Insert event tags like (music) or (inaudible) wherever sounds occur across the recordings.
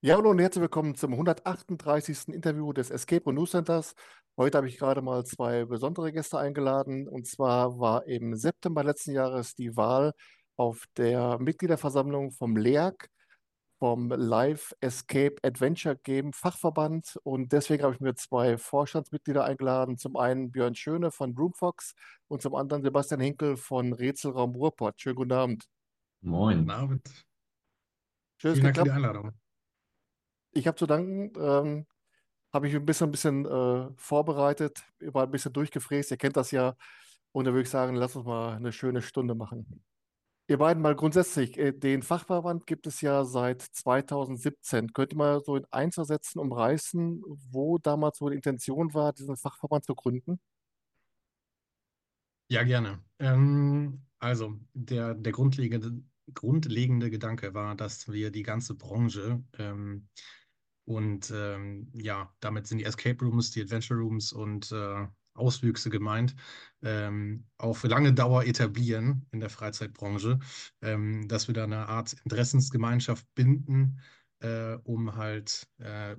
Ja, hallo und herzlich willkommen zum 138. Interview des Escape Room News Centers. Heute habe ich gerade mal zwei besondere Gäste eingeladen. Und zwar war im September letzten Jahres die Wahl auf der Mitgliederversammlung vom LEAG, vom Live Escape Adventure Game Fachverband. Und deswegen habe ich mir zwei Vorstandsmitglieder eingeladen. Zum einen Björn Schöne von Roomfox und zum anderen Sebastian Hinkel von Rätselraum Ruhrpott. Schönen guten Abend. Moin. Guten Abend. Schön, dass Vielen Dank für die. Einladung. Ich habe zu danken. Ähm, habe ich ein bisschen, ein bisschen äh, vorbereitet, war ein bisschen durchgefräst. Ihr kennt das ja. Und da würde ich sagen, lass uns mal eine schöne Stunde machen. Ihr beiden mal grundsätzlich, äh, den Fachverband gibt es ja seit 2017. Könnt ihr mal so in Einzelsätzen umreißen, wo damals so die Intention war, diesen Fachverband zu gründen? Ja, gerne. Ähm, also, der, der grundlegende, grundlegende Gedanke war, dass wir die ganze Branche ähm, und ähm, ja, damit sind die Escape Rooms, die Adventure Rooms und äh, Auswüchse gemeint, ähm, auf lange Dauer etablieren in der Freizeitbranche, ähm, dass wir da eine Art Interessensgemeinschaft binden, äh, um halt äh,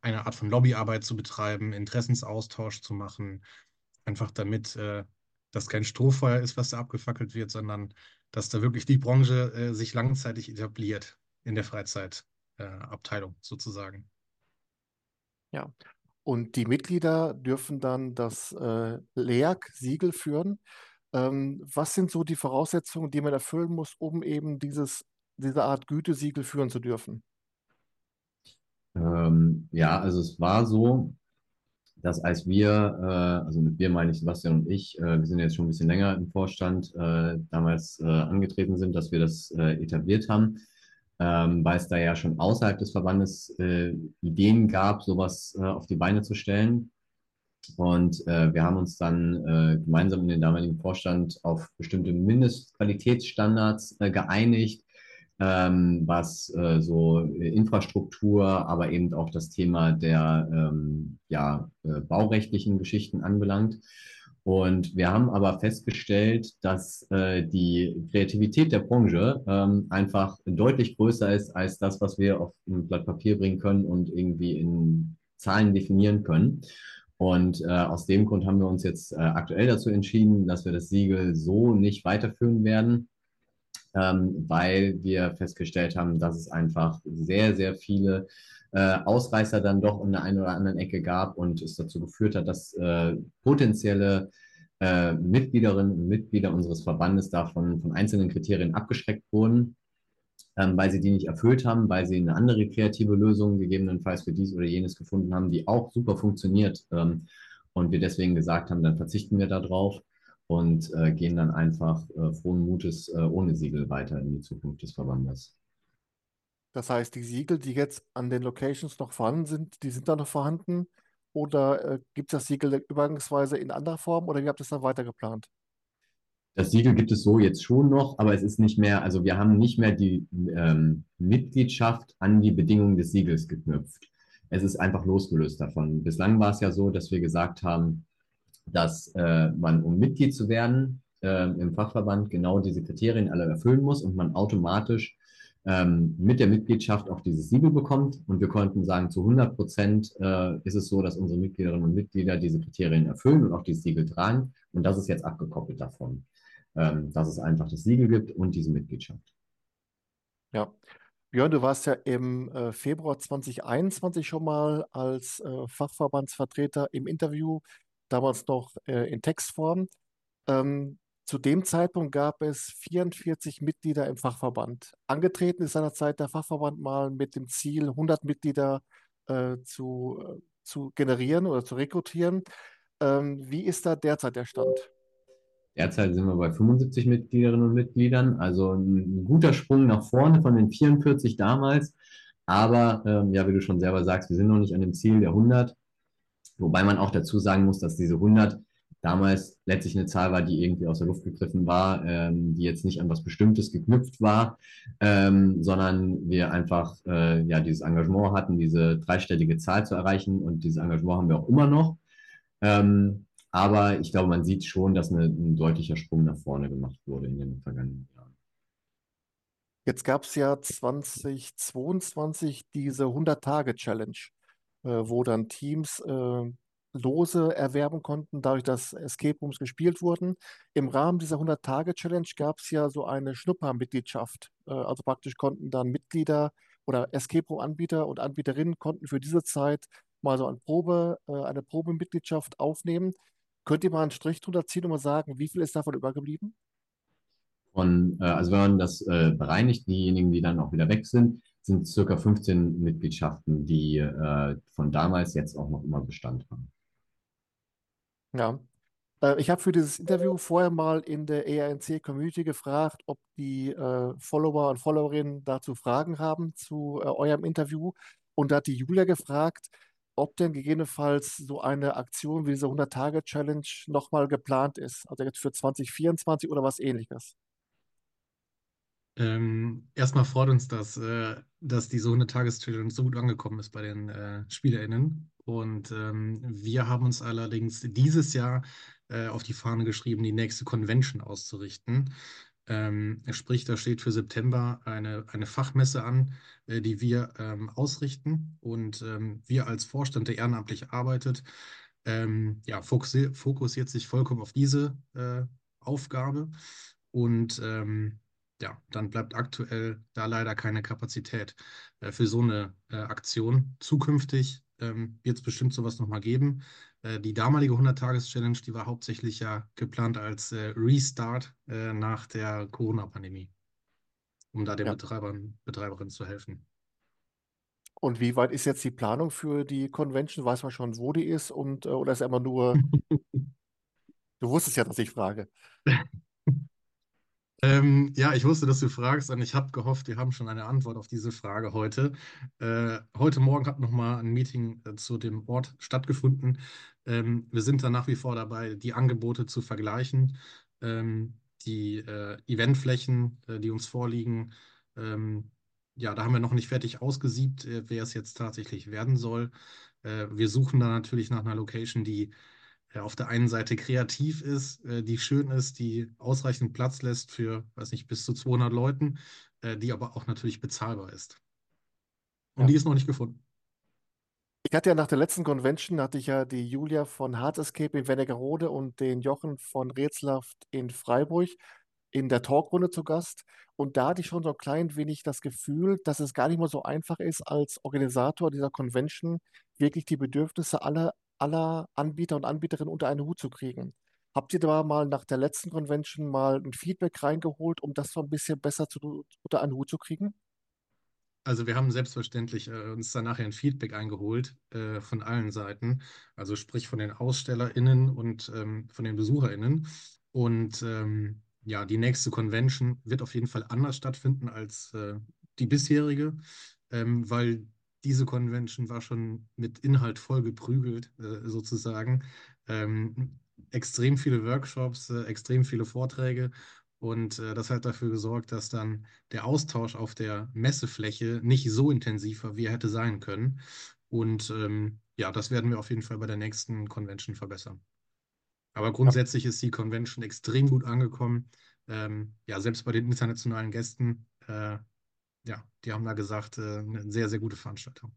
eine Art von Lobbyarbeit zu betreiben, Interessensaustausch zu machen, einfach damit äh, das kein Strohfeuer ist, was da abgefackelt wird, sondern dass da wirklich die Branche äh, sich langzeitig etabliert in der Freizeitabteilung sozusagen. Ja. Und die Mitglieder dürfen dann das äh, LEAG-Siegel führen. Ähm, was sind so die Voraussetzungen, die man erfüllen muss, um eben dieses, diese Art Gütesiegel führen zu dürfen? Ähm, ja, also es war so, dass als wir, äh, also mit wir meine ich Sebastian und ich, äh, wir sind jetzt schon ein bisschen länger im Vorstand, äh, damals äh, angetreten sind, dass wir das äh, etabliert haben, ähm, weil es da ja schon außerhalb des Verbandes äh, Ideen gab, sowas äh, auf die Beine zu stellen. Und äh, wir haben uns dann äh, gemeinsam in den damaligen Vorstand auf bestimmte Mindestqualitätsstandards äh, geeinigt, ähm, was äh, so Infrastruktur, aber eben auch das Thema der ähm, ja, baurechtlichen Geschichten anbelangt. Und wir haben aber festgestellt, dass äh, die Kreativität der Branche ähm, einfach deutlich größer ist als das, was wir auf ein Blatt Papier bringen können und irgendwie in Zahlen definieren können. Und äh, aus dem Grund haben wir uns jetzt äh, aktuell dazu entschieden, dass wir das Siegel so nicht weiterführen werden, ähm, weil wir festgestellt haben, dass es einfach sehr, sehr viele äh, Ausreißer dann doch in der einen oder anderen Ecke gab und es dazu geführt hat, dass äh, potenzielle äh, Mitgliederinnen und Mitglieder unseres Verbandes davon von einzelnen Kriterien abgeschreckt wurden, ähm, weil sie die nicht erfüllt haben, weil sie eine andere kreative Lösung gegebenenfalls für dies oder jenes gefunden haben, die auch super funktioniert. Ähm, und wir deswegen gesagt haben, dann verzichten wir darauf und äh, gehen dann einfach äh, frohen Mutes äh, ohne Siegel weiter in die Zukunft des Verbandes. Das heißt, die Siegel, die jetzt an den Locations noch vorhanden sind, die sind da noch vorhanden? Oder äh, gibt es das Siegel übergangsweise in anderer Form oder wie habt ihr es dann weiter geplant? Das Siegel gibt es so jetzt schon noch, aber es ist nicht mehr, also wir haben nicht mehr die ähm, Mitgliedschaft an die Bedingungen des Siegels geknüpft. Es ist einfach losgelöst davon. Bislang war es ja so, dass wir gesagt haben, dass äh, man, um Mitglied zu werden äh, im Fachverband, genau diese Kriterien alle erfüllen muss und man automatisch ähm, mit der Mitgliedschaft auch dieses Siegel bekommt. Und wir konnten sagen, zu 100 Prozent äh, ist es so, dass unsere Mitgliederinnen und Mitglieder diese Kriterien erfüllen und auch dieses Siegel tragen. Und das ist jetzt abgekoppelt davon, ähm, dass es einfach das Siegel gibt und diese Mitgliedschaft. Ja. Björn, du warst ja im äh, Februar 2021 schon mal als äh, Fachverbandsvertreter im Interview damals noch äh, in Textform. Ähm, zu dem Zeitpunkt gab es 44 Mitglieder im Fachverband. Angetreten ist seinerzeit der Fachverband mal mit dem Ziel, 100 Mitglieder äh, zu, äh, zu generieren oder zu rekrutieren. Ähm, wie ist da derzeit der Stand? Derzeit sind wir bei 75 Mitgliederinnen und Mitgliedern, also ein guter Sprung nach vorne von den 44 damals. Aber ähm, ja, wie du schon selber sagst, wir sind noch nicht an dem Ziel der 100. Wobei man auch dazu sagen muss, dass diese 100 damals letztlich eine Zahl war, die irgendwie aus der Luft gegriffen war, ähm, die jetzt nicht an was Bestimmtes geknüpft war, ähm, sondern wir einfach äh, ja dieses Engagement hatten, diese dreistellige Zahl zu erreichen und dieses Engagement haben wir auch immer noch. Ähm, aber ich glaube, man sieht schon, dass eine, ein deutlicher Sprung nach vorne gemacht wurde in den vergangenen Jahren. Jetzt gab es ja 2022 diese 100-Tage-Challenge, äh, wo dann Teams äh, Lose erwerben konnten, dadurch, dass Escape Rooms gespielt wurden. Im Rahmen dieser 100-Tage-Challenge gab es ja so eine Schnuppermitgliedschaft. Äh, also praktisch konnten dann Mitglieder oder Escape Room-Anbieter und Anbieterinnen konnten für diese Zeit mal so eine Probe, äh, eine Probemitgliedschaft aufnehmen. Könnt ihr mal einen Strich drunter ziehen und mal sagen, wie viel ist davon übergeblieben? Von, äh, also wenn man das bereinigt, diejenigen, die dann auch wieder weg sind, sind circa 15 Mitgliedschaften, die von damals jetzt auch noch immer Bestand haben. Ja. Äh, ich habe für dieses Interview vorher mal in der ERNC-Community gefragt, ob die äh, Follower und Followerinnen dazu Fragen haben zu äh, eurem Interview. Und da hat die Julia gefragt, ob denn gegebenenfalls so eine Aktion wie diese 100-Tage-Challenge nochmal geplant ist. Also jetzt für 2024 oder was ähnliches. Ähm, erstmal freut uns das, äh, dass diese 100-Tages-Challenge so gut angekommen ist bei den äh, SpielerInnen. Und ähm, wir haben uns allerdings dieses Jahr äh, auf die Fahne geschrieben, die nächste Convention auszurichten. Ähm, sprich, da steht für September eine, eine Fachmesse an, äh, die wir ähm, ausrichten. Und ähm, wir als Vorstand, der ehrenamtlich arbeitet, ähm, ja, fokussiert, fokussiert sich vollkommen auf diese äh, Aufgabe. Und ähm, ja, dann bleibt aktuell da leider keine Kapazität äh, für so eine äh, Aktion. Zukünftig ähm, wird es bestimmt sowas nochmal geben. Äh, die damalige 100-Tages-Challenge, die war hauptsächlich ja geplant als äh, Restart äh, nach der Corona-Pandemie, um da den Ja. Betreibern, Betreiberinnen zu helfen. Und wie weit ist jetzt die Planung für die Convention? Weiß man schon, wo die ist? Und, äh, oder ist immer nur, (laughs) du wusstest ja, dass ich frage. (laughs) Ähm, ja, ich wusste, dass du fragst und ich habe gehofft, wir haben schon eine Antwort auf diese Frage heute. Äh, heute Morgen hat nochmal ein Meeting äh, zu dem Ort stattgefunden. Ähm, wir sind da nach wie vor dabei, die Angebote zu vergleichen, ähm, die äh, Eventflächen, äh, die uns vorliegen. Ähm, ja, da haben wir noch nicht fertig ausgesiebt, äh, wer es jetzt tatsächlich werden soll. Äh, wir suchen da natürlich nach einer Location, die auf der einen Seite kreativ ist, äh, die schön ist, die ausreichend Platz lässt für, weiß nicht, bis zu 200 Leuten, äh, die aber auch natürlich bezahlbar ist. Und Ja. die ist noch nicht gefunden. Ich hatte ja nach der letzten Convention, hatte ich ja die Julia von Hard Escape in Wernigerode und den Jochen von Rätselhaft in Freiburg in der Talkrunde zu Gast. Und da hatte ich schon so ein klein wenig das Gefühl, dass es gar nicht mal so einfach ist, als Organisator dieser Convention wirklich die Bedürfnisse aller, aller Anbieter und Anbieterinnen unter einen Hut zu kriegen. Habt ihr da mal nach der letzten Convention mal ein Feedback reingeholt, um das so ein bisschen besser zu, unter einen Hut zu kriegen? Also wir haben selbstverständlich äh, uns dann nachher ein Feedback eingeholt äh, von allen Seiten, also sprich von den AusstellerInnen und ähm, von den BesucherInnen. Und ähm, ja, die nächste Convention wird auf jeden Fall anders stattfinden als äh, die bisherige, ähm, weil diese Convention war schon mit Inhalt voll geprügelt, äh, sozusagen. Ähm, extrem viele Workshops, äh, extrem viele Vorträge. Und äh, das hat dafür gesorgt, dass dann der Austausch auf der Messefläche nicht so intensiv war, wie er hätte sein können. Und ähm, ja, das werden wir auf jeden Fall bei der nächsten Convention verbessern. Aber grundsätzlich ist die Convention extrem gut angekommen. Ähm, ja, selbst bei den internationalen Gästen, äh, ja, die haben da gesagt, äh, eine sehr, sehr gute Veranstaltung.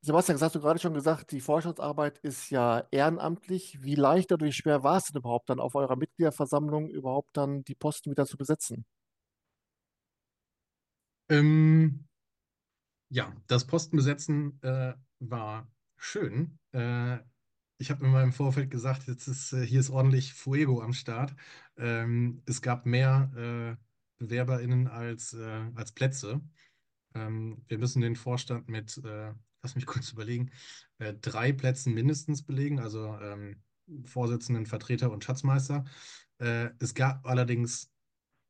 Sebastian, das hast du gerade schon gesagt, die Forschungsarbeit ist ja ehrenamtlich. Wie leicht oder wie schwer war es denn überhaupt dann auf eurer Mitgliederversammlung überhaupt dann die Posten wieder zu besetzen? Ähm, ja, das Postenbesetzen äh, war schön. Äh, ich habe mir mal im Vorfeld gesagt, jetzt ist, äh, hier ist ordentlich Fuego am Start. Ähm, es gab mehr äh, BewerberInnen als, äh, als Plätze. Ähm, wir müssen den Vorstand mit, äh, lass mich (laughs) kurz überlegen, äh, drei Plätzen mindestens belegen, also ähm, Vorsitzenden, Vertreter und Schatzmeister. Äh, es gab allerdings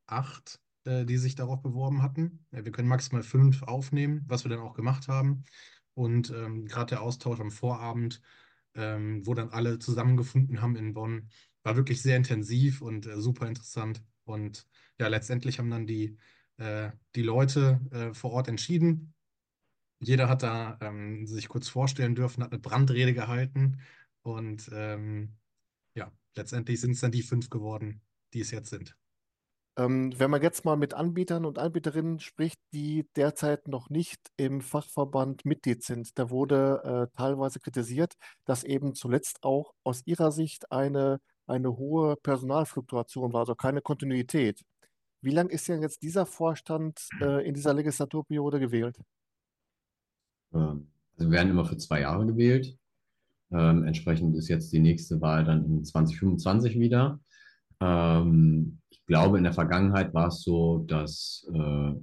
acht, äh, die sich darauf beworben hatten. Ja, wir können maximal fünf aufnehmen, was wir dann auch gemacht haben. Und ähm, gerade der Austausch am Vorabend, ähm, wo dann alle zusammengefunden haben in Bonn, war wirklich sehr intensiv und äh, super interessant. Und ja, letztendlich haben dann die, äh, die Leute äh, vor Ort entschieden. Jeder hat da ähm, sich kurz vorstellen dürfen, hat eine Brandrede gehalten. Und ähm, ja, letztendlich sind es dann die fünf geworden, die es jetzt sind. Ähm, wenn man jetzt mal mit Anbietern und Anbieterinnen spricht, die derzeit noch nicht im Fachverband Mitglied sind, da wurde äh, teilweise kritisiert, dass eben zuletzt auch aus ihrer Sicht eine, eine hohe Personalfluktuation war, also keine Kontinuität. Wie lang ist denn jetzt dieser Vorstand äh, in dieser Legislaturperiode gewählt? Ähm, also wir werden immer für zwei Jahre gewählt. Ähm, entsprechend ist jetzt die nächste Wahl dann in 2025 wieder. Ähm, ich glaube, in der Vergangenheit war es so, dass äh,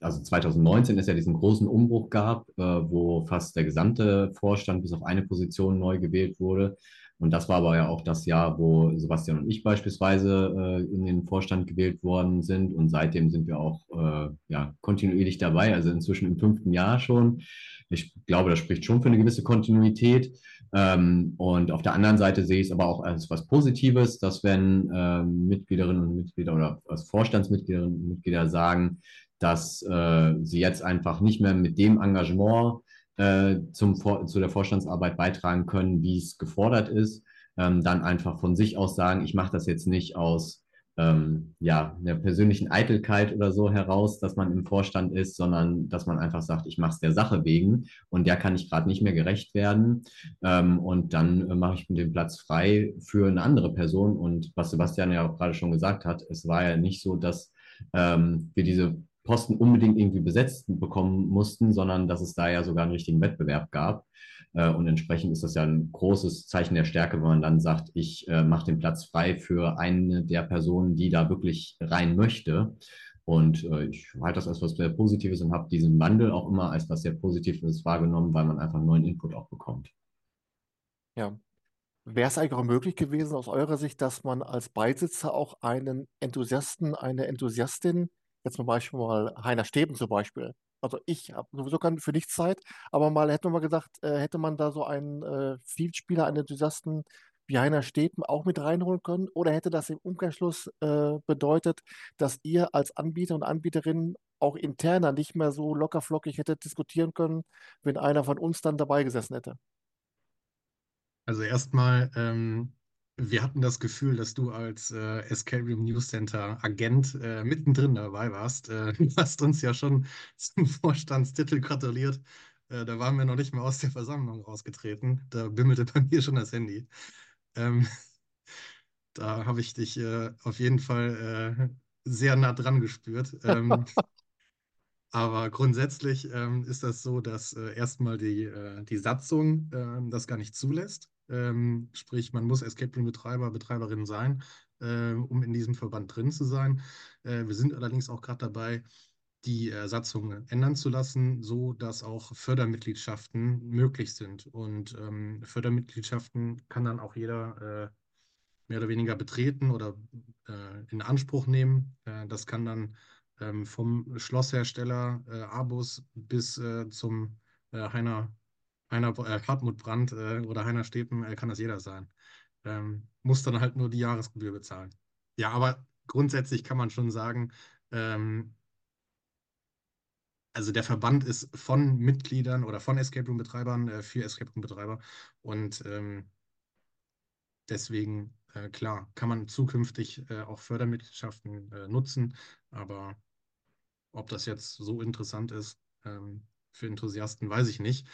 also 2019 es ja diesen großen Umbruch gab, äh, wo fast der gesamte Vorstand bis auf eine Position neu gewählt wurde. Und das war aber ja auch das Jahr, wo Sebastian und ich beispielsweise äh, in den Vorstand gewählt worden sind. Und seitdem sind wir auch äh, ja, kontinuierlich dabei, also inzwischen im fünften Jahr schon. Ich glaube, das spricht schon für eine gewisse Kontinuität. Ähm, und auf der anderen Seite sehe ich es aber auch als was Positives, dass wenn ähm, Mitgliederinnen und Mitglieder oder als Vorstandsmitgliederinnen und Mitglieder sagen, dass äh, sie jetzt einfach nicht mehr mit dem Engagement äh, zum, zu der Vorstandsarbeit beitragen können, wie es gefordert ist, ähm, dann einfach von sich aus sagen, ich mache das jetzt nicht aus ähm, ja, einer persönlichen Eitelkeit oder so heraus, dass man im Vorstand ist, sondern dass man einfach sagt, ich mache es der Sache wegen und der kann ich gerade nicht mehr gerecht werden. Ähm, und dann äh, mache ich den Platz frei für eine andere Person. Und was Sebastian ja auch gerade schon gesagt hat, es war ja nicht so, dass ähm, wir diese Posten unbedingt irgendwie besetzt bekommen mussten, sondern dass es da ja sogar einen richtigen Wettbewerb gab. Äh, und entsprechend ist das ja ein großes Zeichen der Stärke, wenn man dann sagt, ich äh, mache den Platz frei für eine der Personen, die da wirklich rein möchte. Und äh, ich halte das als was sehr Positives und habe diesen Wandel auch immer als was sehr Positives wahrgenommen, weil man einfach neuen Input auch bekommt. Ja. Wäre es eigentlich auch möglich gewesen aus eurer Sicht, dass man als Beisitzer auch einen Enthusiasten, eine Enthusiastin Jetzt zum Beispiel mal Heiner Steben zum Beispiel. Also ich habe sowieso keine für nichts Zeit, aber mal hätte man mal gesagt, äh, hätte man da so einen äh, Vielspieler, einen Enthusiasten wie Heiner Steben auch mit reinholen können? Oder hätte das im Umkehrschluss äh, bedeutet, dass ihr als Anbieter und Anbieterin auch interner nicht mehr so lockerflockig hättet diskutieren können, wenn einer von uns dann dabei gesessen hätte? Also erstmal ähm, wir hatten das Gefühl, dass du als äh, Escape Room News Center Agent äh, mittendrin dabei warst. Äh, (laughs) du hast uns ja schon zum Vorstandstitel gratuliert. Äh, da waren wir noch nicht mal aus der Versammlung rausgetreten. Da bimmelte bei (laughs) mir schon das Handy. Ähm, (laughs) da habe ich dich äh, auf jeden Fall äh, sehr nah dran gespürt. Ähm, aber grundsätzlich ähm, ist das so, dass erstmal die, die Satzung ähm, das gar nicht zulässt. Ähm, sprich, man muss Escape Room-Betreiber, Betreiberin sein, äh, um in diesem Verband drin zu sein. Äh, wir sind allerdings auch gerade dabei, die äh, Satzung ändern zu lassen, so dass auch Fördermitgliedschaften möglich sind. Und ähm, Fördermitgliedschaften kann dann auch jeder äh, mehr oder weniger betreten oder äh, in Anspruch nehmen. Äh, das kann dann ähm, vom Schlosshersteller Abus bis zum Heiner Heiner, äh, Hartmut Brandt äh, oder Heiner Stepen, äh, kann das jeder sein. Ähm, muss dann halt nur die Jahresgebühr bezahlen. Ja, aber grundsätzlich kann man schon sagen, ähm, also der Verband ist von Mitgliedern oder von Escape Room-Betreibern äh, für Escape Room-Betreiber und ähm, deswegen, äh, klar, kann man zukünftig äh, auch Fördermitgliedschaften nutzen, aber ob das jetzt so interessant ist ähm, für Enthusiasten, weiß ich nicht.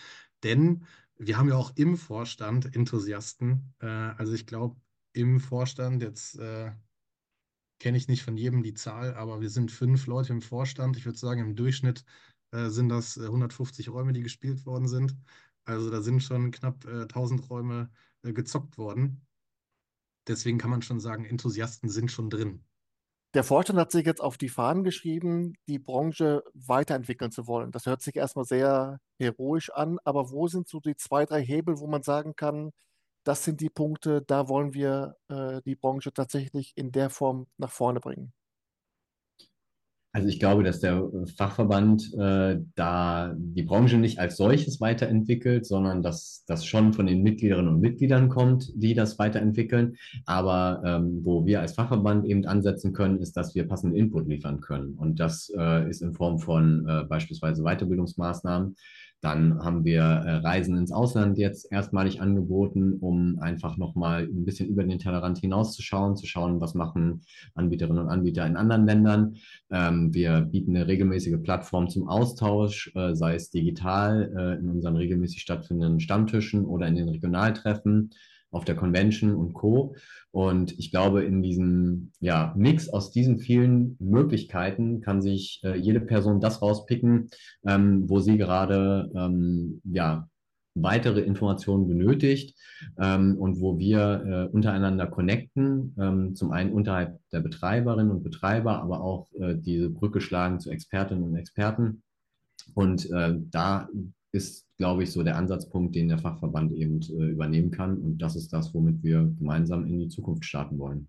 Denn wir haben ja auch im Vorstand Enthusiasten. Äh, also ich glaube, im Vorstand, jetzt äh, kenne ich nicht von jedem die Zahl, aber wir sind fünf Leute im Vorstand. Ich würde sagen, im Durchschnitt äh, sind das 150 äh, Räume, die gespielt worden sind. Also da sind schon knapp 1000 äh, Räume äh, gezockt worden. Deswegen kann man schon sagen, Enthusiasten sind schon drin. Der Vorstand hat sich jetzt auf die Fahnen geschrieben, die Branche weiterentwickeln zu wollen. Das hört sich erstmal sehr heroisch an, aber wo sind so die zwei, drei Hebel, wo man sagen kann, das sind die Punkte, da wollen wir äh, die Branche tatsächlich in der Form nach vorne bringen? Also ich glaube, dass der Fachverband äh, da die Branche nicht als solches weiterentwickelt, sondern dass das schon von den Mitgliederinnen und Mitgliedern kommt, die das weiterentwickeln. Aber ähm, wo wir als Fachverband eben ansetzen können, ist, dass wir passenden Input liefern können. Und das äh, ist in Form von äh, beispielsweise Weiterbildungsmaßnahmen. Dann haben wir äh, Reisen ins Ausland jetzt erstmalig angeboten, um einfach nochmal ein bisschen über den Tellerrand hinauszuschauen, zu schauen, was machen Anbieterinnen und Anbieter in anderen Ländern. Ähm, wir bieten eine regelmäßige Plattform zum Austausch, äh, sei es digital äh, in unseren regelmäßig stattfindenden Stammtischen oder in den Regionaltreffen auf der Convention und Co. Und ich glaube, in diesem ja, Mix aus diesen vielen Möglichkeiten kann sich äh, jede Person das rauspicken, ähm, wo sie gerade ähm, ja, weitere Informationen benötigt ähm, und wo wir äh, untereinander connecten, ähm, zum einen unterhalb der Betreiberinnen und Betreiber, aber auch äh, diese Brücke schlagen zu Expertinnen und Experten. Und äh, da ist, glaube ich, so der Ansatzpunkt, den der Fachverband eben äh, übernehmen kann. Und das ist das, womit wir gemeinsam in die Zukunft starten wollen.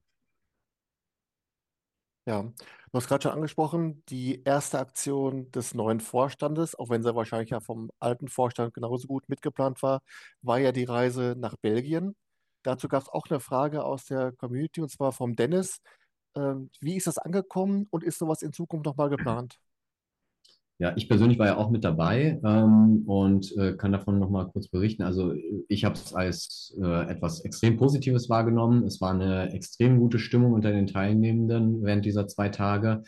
Ja, du hast gerade schon angesprochen, die erste Aktion des neuen Vorstandes, auch wenn sie wahrscheinlich ja vom alten Vorstand genauso gut mitgeplant war, war ja die Reise nach Belgien. Dazu gab es auch eine Frage aus der Community und zwar vom Dennis. Ähm, wie ist das angekommen und ist sowas in Zukunft nochmal geplant? Ja, ich persönlich war ja auch mit dabei ähm, und äh, kann davon nochmal kurz berichten. Also ich habe es als äh, etwas extrem Positives wahrgenommen. Es war eine extrem gute Stimmung unter den Teilnehmenden während dieser zwei Tage.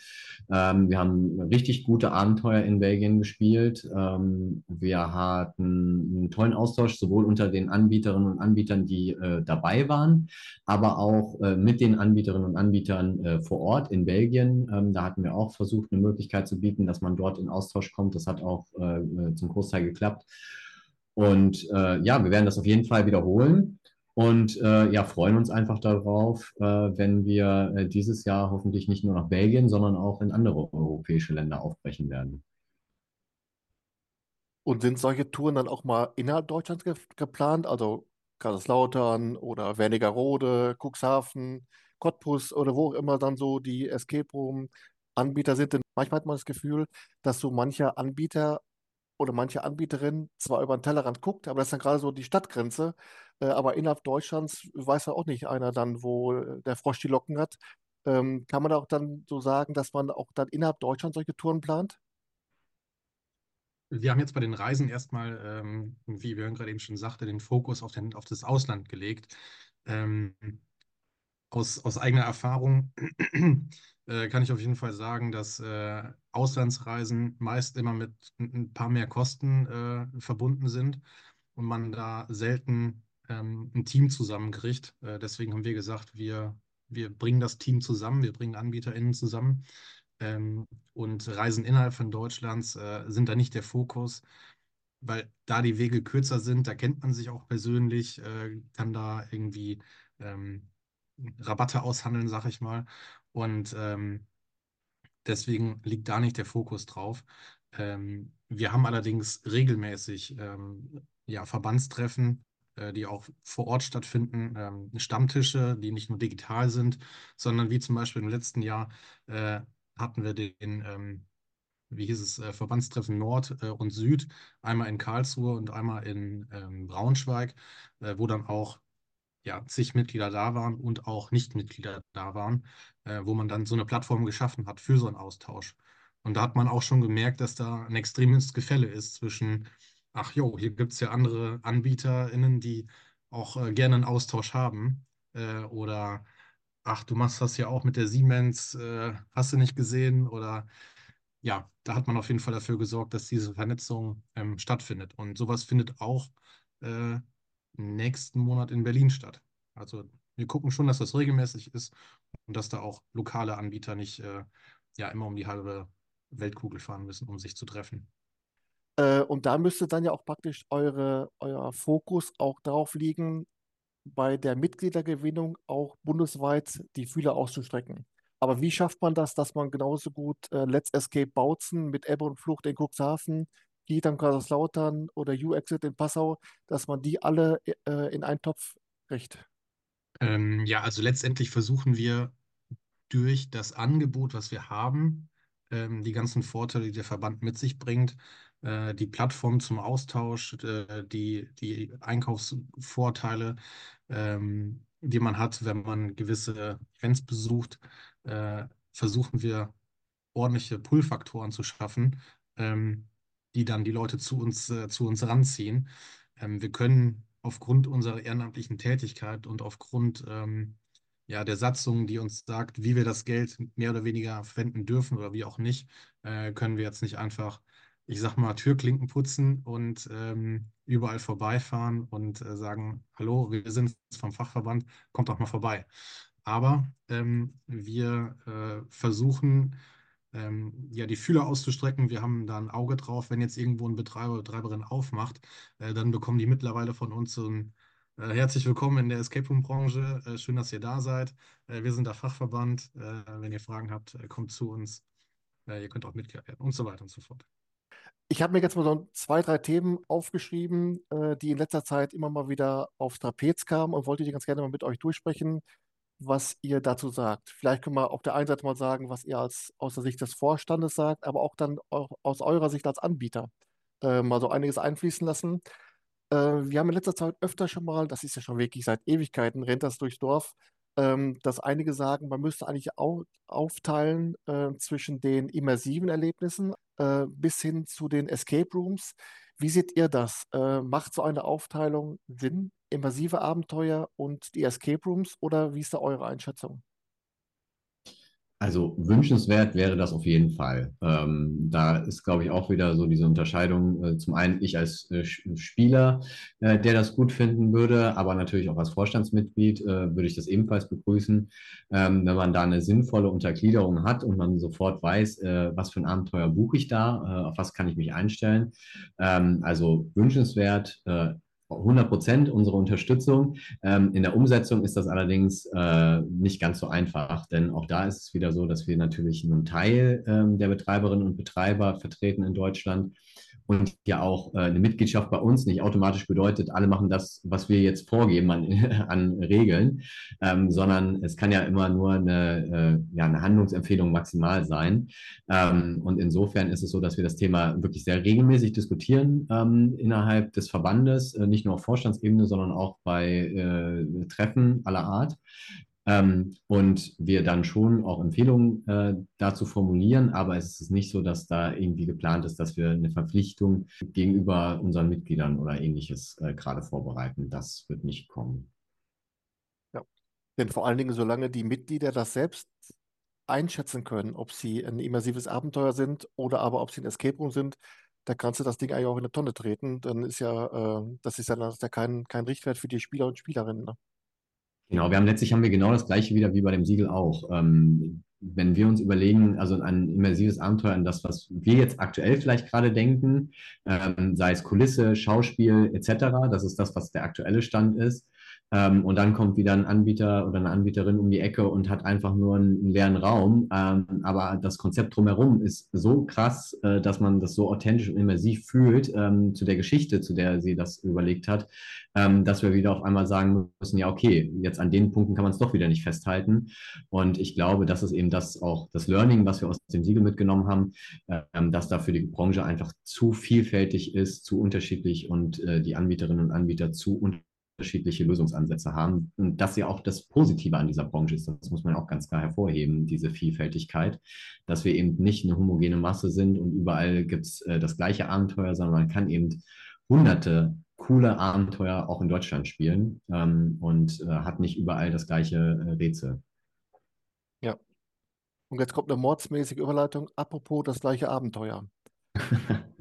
Ähm, wir haben richtig gute Abenteuer in Belgien gespielt. Ähm, wir hatten einen tollen Austausch sowohl unter den Anbieterinnen und Anbietern, die äh, dabei waren, aber auch äh, mit den Anbieterinnen und Anbietern äh, vor Ort in Belgien. Ähm, da hatten wir auch versucht, eine Möglichkeit zu bieten, dass man dort in Austausch Austausch kommt. Das hat auch äh, zum Großteil geklappt. Und äh, ja, wir werden das auf jeden Fall wiederholen und äh, ja, freuen uns einfach darauf, äh, wenn wir äh, dieses Jahr hoffentlich nicht nur nach Belgien, sondern auch in andere europäische Länder aufbrechen werden. Und sind solche Touren dann auch mal innerhalb Deutschlands ge geplant? Also Kaiserslautern oder Wernigerode, Cuxhaven, Cottbus oder wo auch immer dann so die Escape Room Anbieter sind. Denn manchmal hat man das Gefühl, dass so mancher Anbieter oder manche Anbieterin zwar über den Tellerrand guckt, aber das ist dann gerade so die Stadtgrenze. Äh, aber innerhalb Deutschlands weiß ja auch nicht einer dann, wo äh, der Frosch die Locken hat. Ähm, kann man auch dann so sagen, dass man auch dann innerhalb Deutschlands solche Touren plant? Wir haben jetzt bei den Reisen erstmal, ähm, wie Björn gerade eben schon sagte, den Fokus auf, den, auf das Ausland gelegt. Ähm, aus, aus eigener Erfahrung (clears throat) äh, kann ich auf jeden Fall sagen, dass äh, Auslandsreisen meist immer mit ein paar mehr Kosten äh, verbunden sind und man da selten ähm, ein Team zusammenkriegt. Äh, deswegen haben wir gesagt, wir, wir bringen das Team zusammen, wir bringen AnbieterInnen zusammen ähm, und Reisen innerhalb von Deutschlands äh, sind da nicht der Fokus weil da die Wege kürzer sind, da kennt man sich auch persönlich, äh, kann da irgendwie ähm, Rabatte aushandeln, sag ich mal. Und ähm, deswegen liegt da nicht der Fokus drauf. Ähm, wir haben allerdings regelmäßig ähm, ja, Verbandstreffen, äh, die auch vor Ort stattfinden, ähm, Stammtische, die nicht nur digital sind, sondern wie zum Beispiel im letzten Jahr äh, hatten wir den, ähm, wie hieß es, äh, Verbandstreffen Nord äh, und Süd, einmal in Karlsruhe und einmal in ähm, Braunschweig, äh, wo dann auch ja, zig Mitglieder da waren und auch Nichtmitglieder da waren, äh, wo man dann so eine Plattform geschaffen hat für so einen Austausch. Und da hat man auch schon gemerkt, dass da ein extremes Gefälle ist zwischen, ach jo, hier gibt es ja andere AnbieterInnen, die auch äh, gerne einen Austausch haben. Äh, oder ach, du machst das ja auch mit der Siemens, äh, hast du nicht gesehen? Oder ja, da hat man auf jeden Fall dafür gesorgt, dass diese Vernetzung ähm, stattfindet. Und sowas findet auch äh, nächsten Monat in Berlin statt. Also wir gucken schon, dass das regelmäßig ist und dass da auch lokale Anbieter nicht äh, ja immer um die halbe Weltkugel fahren müssen, um sich zu treffen. Äh, und da müsste dann ja auch praktisch eure, euer Fokus auch darauf liegen, bei der Mitgliedergewinnung auch bundesweit die Fühler auszustrecken. Aber wie schafft man das, dass man genauso gut äh, Let's Escape Bautzen mit Ebbe und Flucht in Cuxhaven Gietern Kaiserslautern oder U-Exit in Passau, dass man die alle äh, in einen Topf kriegt? Ähm, ja, also letztendlich versuchen wir durch das Angebot, was wir haben, ähm, die ganzen Vorteile, die der Verband mit sich bringt, äh, die Plattform zum Austausch, äh, die, die Einkaufsvorteile, ähm, die man hat, wenn man gewisse Events besucht, äh, versuchen wir ordentliche Pull-Faktoren zu schaffen, ähm, die dann die Leute zu uns, äh, zu uns ranziehen. Ähm, wir können aufgrund unserer ehrenamtlichen Tätigkeit und aufgrund ähm, ja, der Satzung, die uns sagt, wie wir das Geld mehr oder weniger verwenden dürfen oder wie auch nicht, äh, können wir jetzt nicht einfach, ich sag mal, Türklinken putzen und ähm, überall vorbeifahren und äh, sagen, hallo, wir sind vom Fachverband, kommt doch mal vorbei. Aber ähm, wir äh, versuchen, ähm, ja, die Fühler auszustrecken. Wir haben da ein Auge drauf. Wenn jetzt irgendwo ein Betreiber Betreiberin aufmacht, äh, dann bekommen die mittlerweile von uns so ein äh, herzlich willkommen in der Escape Room Branche. Äh, schön, dass ihr da seid. Äh, wir sind der Fachverband. Äh, wenn ihr Fragen habt, äh, kommt zu uns. ihr könnt auch Mitglied werden und so weiter und so fort. Ich habe mir jetzt mal so zwei, drei Themen aufgeschrieben, die in letzter Zeit immer mal wieder aufs Trapez kamen und wollte die ganz gerne mal mit euch durchsprechen was ihr dazu sagt. Vielleicht können wir auf der einen Seite mal sagen, was ihr als, aus der Sicht des Vorstandes sagt, aber auch dann auch aus eurer Sicht als Anbieter äh, mal so einiges einfließen lassen. Äh, wir haben in letzter Zeit öfter schon mal, das ist ja schon wirklich seit Ewigkeiten, rennt das durchs Dorf, ähm, dass einige sagen, man müsste eigentlich au aufteilen äh, zwischen den immersiven Erlebnissen äh, bis hin zu den Escape Rooms. Wie seht ihr das? Äh, macht so eine Aufteilung Sinn? Immersive Abenteuer und die Escape Rooms oder wie ist da eure Einschätzung? Also wünschenswert wäre das auf jeden Fall. Ähm, da ist, glaube ich, auch wieder so diese Unterscheidung. Äh, zum einen ich als äh, Spieler, äh, der das gut finden würde, aber natürlich auch als Vorstandsmitglied äh, würde ich das ebenfalls begrüßen, ähm, wenn man da eine sinnvolle Untergliederung hat und man sofort weiß, äh, was für ein Abenteuer buche ich da, äh, auf was kann ich mich einstellen. Ähm, also wünschenswert 100 Prozent unsere Unterstützung. Ähm, in der Umsetzung ist das allerdings äh, nicht ganz so einfach, denn auch da ist es wieder so, dass wir natürlich einen Teil ähm, der Betreiberinnen und Betreiber vertreten in Deutschland und ja auch äh, eine Mitgliedschaft bei uns nicht automatisch bedeutet, alle machen das, was wir jetzt vorgeben an, (laughs) an Regeln, ähm, sondern es kann ja immer nur eine, äh, ja, eine Handlungsempfehlung maximal sein. Ähm, und insofern ist es so, dass wir das Thema wirklich sehr regelmäßig diskutieren ähm, innerhalb des Verbandes, äh, nicht nur auf Vorstandsebene, sondern auch bei äh, Treffen aller Art. Ähm, und wir dann schon auch Empfehlungen äh, dazu formulieren, aber es ist nicht so, dass da irgendwie geplant ist, dass wir eine Verpflichtung gegenüber unseren Mitgliedern oder ähnliches äh, gerade vorbereiten. Das wird nicht kommen. Ja, denn vor allen Dingen, solange die Mitglieder das selbst einschätzen können, ob sie ein immersives Abenteuer sind oder aber ob sie ein Escape Room sind, da kannst du das Ding eigentlich auch in eine Tonne treten. Dann ist ja, äh, das ist ja, das ist ja kein, kein Richtwert für die Spieler und Spielerinnen. Ne? Genau, wir haben letztlich haben wir genau das gleiche wieder wie bei dem Siegel auch. Ähm, wenn wir uns überlegen, also ein immersives Abenteuer an das, was wir jetzt aktuell vielleicht gerade denken, ähm, sei es Kulisse, Schauspiel etc., das ist das, was der aktuelle Stand ist, ähm, und dann kommt wieder ein Anbieter oder eine Anbieterin um die Ecke und hat einfach nur einen, einen leeren Raum. Ähm, aber das Konzept drumherum ist so krass, äh, dass man das so authentisch und immersiv fühlt ähm, zu der Geschichte, zu der sie das überlegt hat, ähm, dass wir wieder auf einmal sagen müssen, ja, okay, jetzt an den Punkten kann man es doch wieder nicht festhalten. Und ich glaube, das ist eben das auch das Learning, was wir aus dem Siegel mitgenommen haben, äh, dass da für die Branche einfach zu vielfältig ist, zu unterschiedlich und äh, die Anbieterinnen und Anbieter zu unterschiedlich unterschiedliche Lösungsansätze haben. Und das ja auch das Positive an dieser Branche ist, das muss man auch ganz klar hervorheben, diese Vielfältigkeit, dass wir eben nicht eine homogene Masse sind und überall gibt es äh, das gleiche Abenteuer, sondern man kann eben hunderte coole Abenteuer auch in Deutschland spielen ähm, und äh, hat nicht überall das gleiche äh, Rätsel. Ja. Und jetzt kommt eine mordsmäßige Überleitung. Apropos das gleiche Abenteuer. (laughs)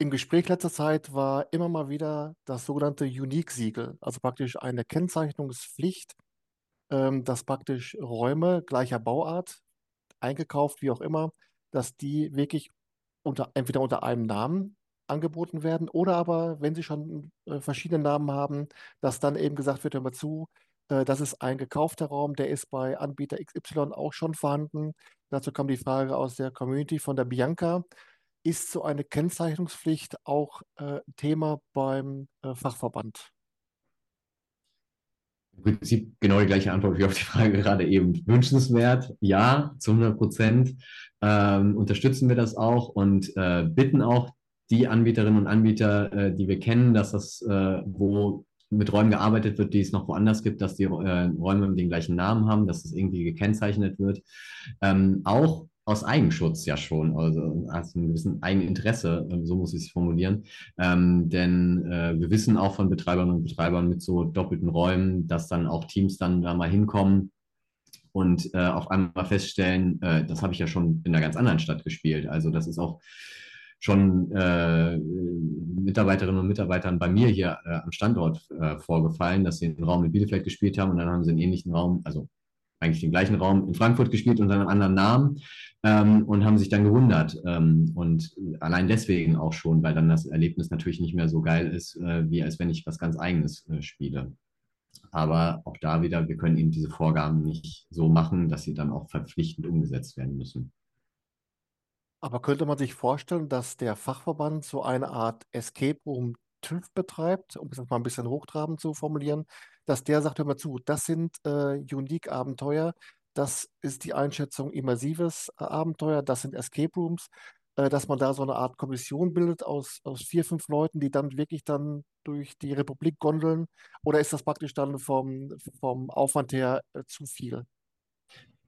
Im Gespräch letzter Zeit war immer mal wieder das sogenannte Unique-Siegel, also praktisch eine Kennzeichnungspflicht, ähm, dass praktisch Räume gleicher Bauart, eingekauft, wie auch immer, dass die wirklich unter, entweder unter einem Namen angeboten werden oder aber, wenn sie schon äh, verschiedene Namen haben, dass dann eben gesagt wird, hör mal zu, äh, das ist ein gekaufter Raum, der ist bei Anbieter XY auch schon vorhanden. Dazu kam die Frage aus der Community von der Bianca. Ist so eine Kennzeichnungspflicht auch äh, Thema beim äh, Fachverband? Im Prinzip genau die gleiche Antwort wie auf die Frage gerade eben. Wünschenswert, ja, zu 100 Prozent. Ähm, unterstützen wir das auch und äh, bitten auch die Anbieterinnen und Anbieter, äh, die wir kennen, dass das, äh, wo mit Räumen gearbeitet wird, die es noch woanders gibt, dass die äh, Räume den gleichen Namen haben, dass das irgendwie gekennzeichnet wird. Ähm, auch aus Eigenschutz ja schon, also aus einem gewissen Eigeninteresse, ähm, so muss ich es formulieren. Ähm, denn äh, wir wissen auch von Betreibern und Betreibern mit so doppelten Räumen, dass dann auch Teams dann da mal hinkommen und äh, auf einmal feststellen, äh, das habe ich ja schon in einer ganz anderen Stadt gespielt. Also das ist auch schon äh, Mitarbeiterinnen und Mitarbeitern bei mir hier äh, am Standort äh, vorgefallen, dass sie einen Raum in Bielefeld gespielt haben und dann haben sie einen ähnlichen Raum, also eigentlich den gleichen Raum in Frankfurt gespielt unter einem anderen Namen ähm, und haben sich dann gewundert. Ähm, und allein deswegen auch schon, weil dann das Erlebnis natürlich nicht mehr so geil ist, äh, wie als wenn ich was ganz Eigenes äh, spiele. Aber auch da wieder, wir können eben diese Vorgaben nicht so machen, dass sie dann auch verpflichtend umgesetzt werden müssen. Aber könnte man sich vorstellen, dass der Fachverband so eine Art Escape Room TÜV betreibt, um es mal ein bisschen hochtrabend zu formulieren, dass der sagt, hör mal zu, das sind äh, Unique-Abenteuer, das ist die Einschätzung immersives äh, Abenteuer, das sind Escape Rooms, äh, dass man da so eine Art Kommission bildet aus, aus vier, fünf Leuten, die dann wirklich dann durch die Republik gondeln, oder ist das praktisch dann vom, vom Aufwand her äh, zu viel?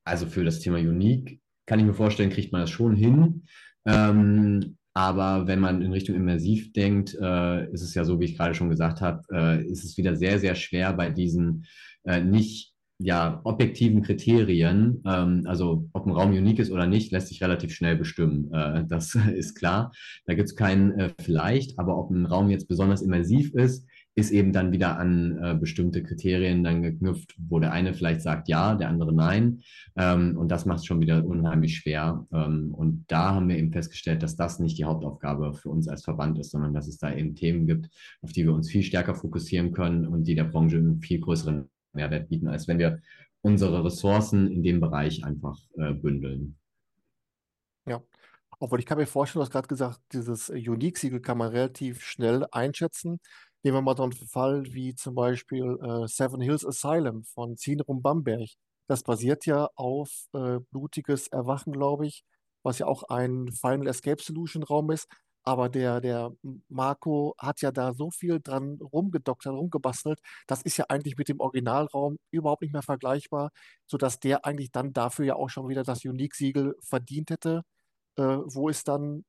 Also für das Thema Unique kann ich mir vorstellen, kriegt man das schon hin. Ähm, aber wenn man in Richtung immersiv denkt, äh, ist es ja so, wie ich gerade schon gesagt habe, äh, ist es wieder sehr, sehr schwer bei diesen äh, nicht ja, objektiven Kriterien, ähm, also ob ein Raum unique ist oder nicht, lässt sich relativ schnell bestimmen. Äh, das (laughs) ist klar. Da gibt es kein äh, vielleicht, aber ob ein Raum jetzt besonders immersiv ist, ist eben dann wieder an äh, bestimmte Kriterien dann geknüpft, wo der eine vielleicht sagt ja, der andere nein. Ähm, und das macht es schon wieder unheimlich schwer. Ähm, und da haben wir eben festgestellt, dass das nicht die Hauptaufgabe für uns als Verband ist, sondern dass es da eben Themen gibt, auf die wir uns viel stärker fokussieren können und die der Branche einen viel größeren Mehrwert bieten, als wenn wir unsere Ressourcen in dem Bereich einfach äh, bündeln. Ja, obwohl ich kann mir vorstellen, du hast gerade gesagt, dieses Unique-Siegel kann man relativ schnell einschätzen. Nehmen wir mal so einen Fall wie zum Beispiel äh, Seven Hills Asylum von Zinerum Bamberg. Das basiert ja auf äh, blutiges Erwachen, glaube ich, was ja auch ein Final Escape Solution Raum ist. Aber der, der Marco hat ja da so viel dran rumgedoktert, rumgebastelt. Das ist ja eigentlich mit dem Originalraum überhaupt nicht mehr vergleichbar, sodass der eigentlich dann dafür ja auch schon wieder das Unique-Siegel verdient hätte. Äh, wo ist dann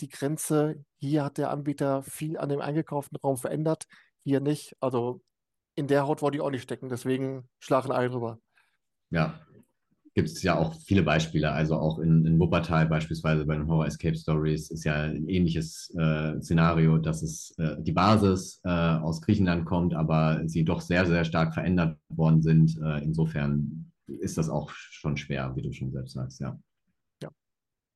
die Grenze, hier hat der Anbieter viel an dem eingekauften Raum verändert, hier nicht. Also in der Haut wollte ich auch nicht stecken, deswegen schlagen Ei drüber. Ja, gibt es ja auch viele Beispiele. Also auch in, in Wuppertal beispielsweise bei den Horror Escape Stories ist ja ein ähnliches äh, Szenario, dass es äh, die Basis äh, aus Griechenland kommt, aber sie doch sehr, sehr stark verändert worden sind. Äh, insofern ist das auch schon schwer, wie du schon selbst sagst, ja.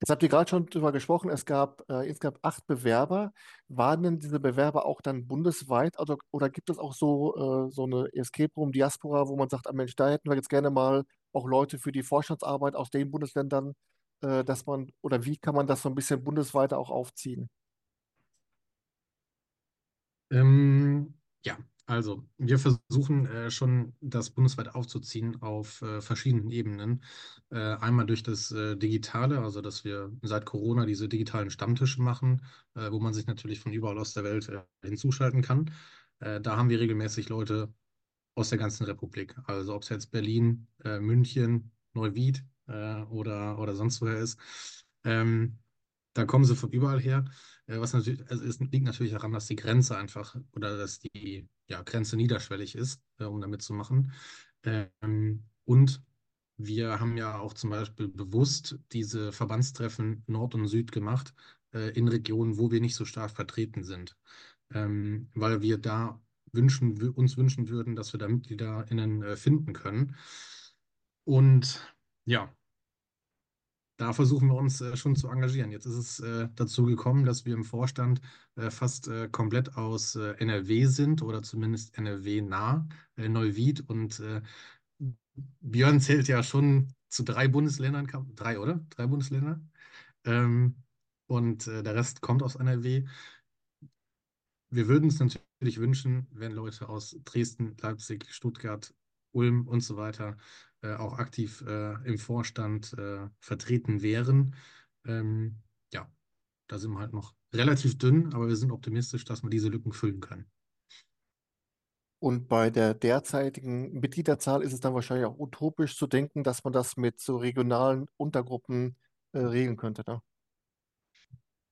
Jetzt habt ihr gerade schon darüber gesprochen, es gab äh, insgesamt acht Bewerber. Waren denn diese Bewerber auch dann bundesweit also, oder gibt es auch so, äh, so eine Escape Room Diaspora, wo man sagt, ah, Mensch, da hätten wir jetzt gerne mal auch Leute für die Vorstandsarbeit aus den Bundesländern, äh, dass man, oder wie kann man das so ein bisschen bundesweit auch aufziehen? Ähm, ja, also, wir versuchen äh, schon, das bundesweit aufzuziehen auf äh, verschiedenen Ebenen. Äh, einmal durch das äh, Digitale, also dass wir seit Corona diese digitalen Stammtische machen, äh, wo man sich natürlich von überall aus der Welt äh, hinzuschalten kann. da haben wir regelmäßig Leute aus der ganzen Republik. Also ob es jetzt Berlin, München, Neuwied oder, oder sonst woher ist. Ähm, da kommen sie von überall her. Was natürlich, also es liegt natürlich daran, dass die Grenze einfach oder dass die ja, Grenze niederschwellig ist, äh, um damit zu machen. Ähm, und wir haben ja auch zum Beispiel bewusst diese Verbandstreffen Nord und Süd gemacht, äh, in Regionen, wo wir nicht so stark vertreten sind, ähm, weil wir da wünschen, uns wünschen würden, dass wir da MitgliederInnen äh, finden können. Und ja, da versuchen wir uns äh, schon zu engagieren. Jetzt ist es äh, dazu gekommen, dass wir im Vorstand äh, fast äh, komplett aus äh, NRW sind oder zumindest NRW-nah, äh, Neuwied. Und Björn zählt ja schon zu drei Bundesländern, drei, oder? Drei Bundesländer. Ähm, und der Rest kommt aus NRW. Wir würden es natürlich wünschen, wenn Leute aus Dresden, Leipzig, Stuttgart, Ulm und so weiter äh, auch aktiv äh, im Vorstand äh, vertreten wären. Ähm, ja, da sind wir halt noch relativ dünn, aber wir sind optimistisch, dass wir diese Lücken füllen können. Und bei der derzeitigen Mitgliederzahl ist es dann wahrscheinlich auch utopisch zu denken, dass man das mit so regionalen Untergruppen äh, regeln könnte. Ne?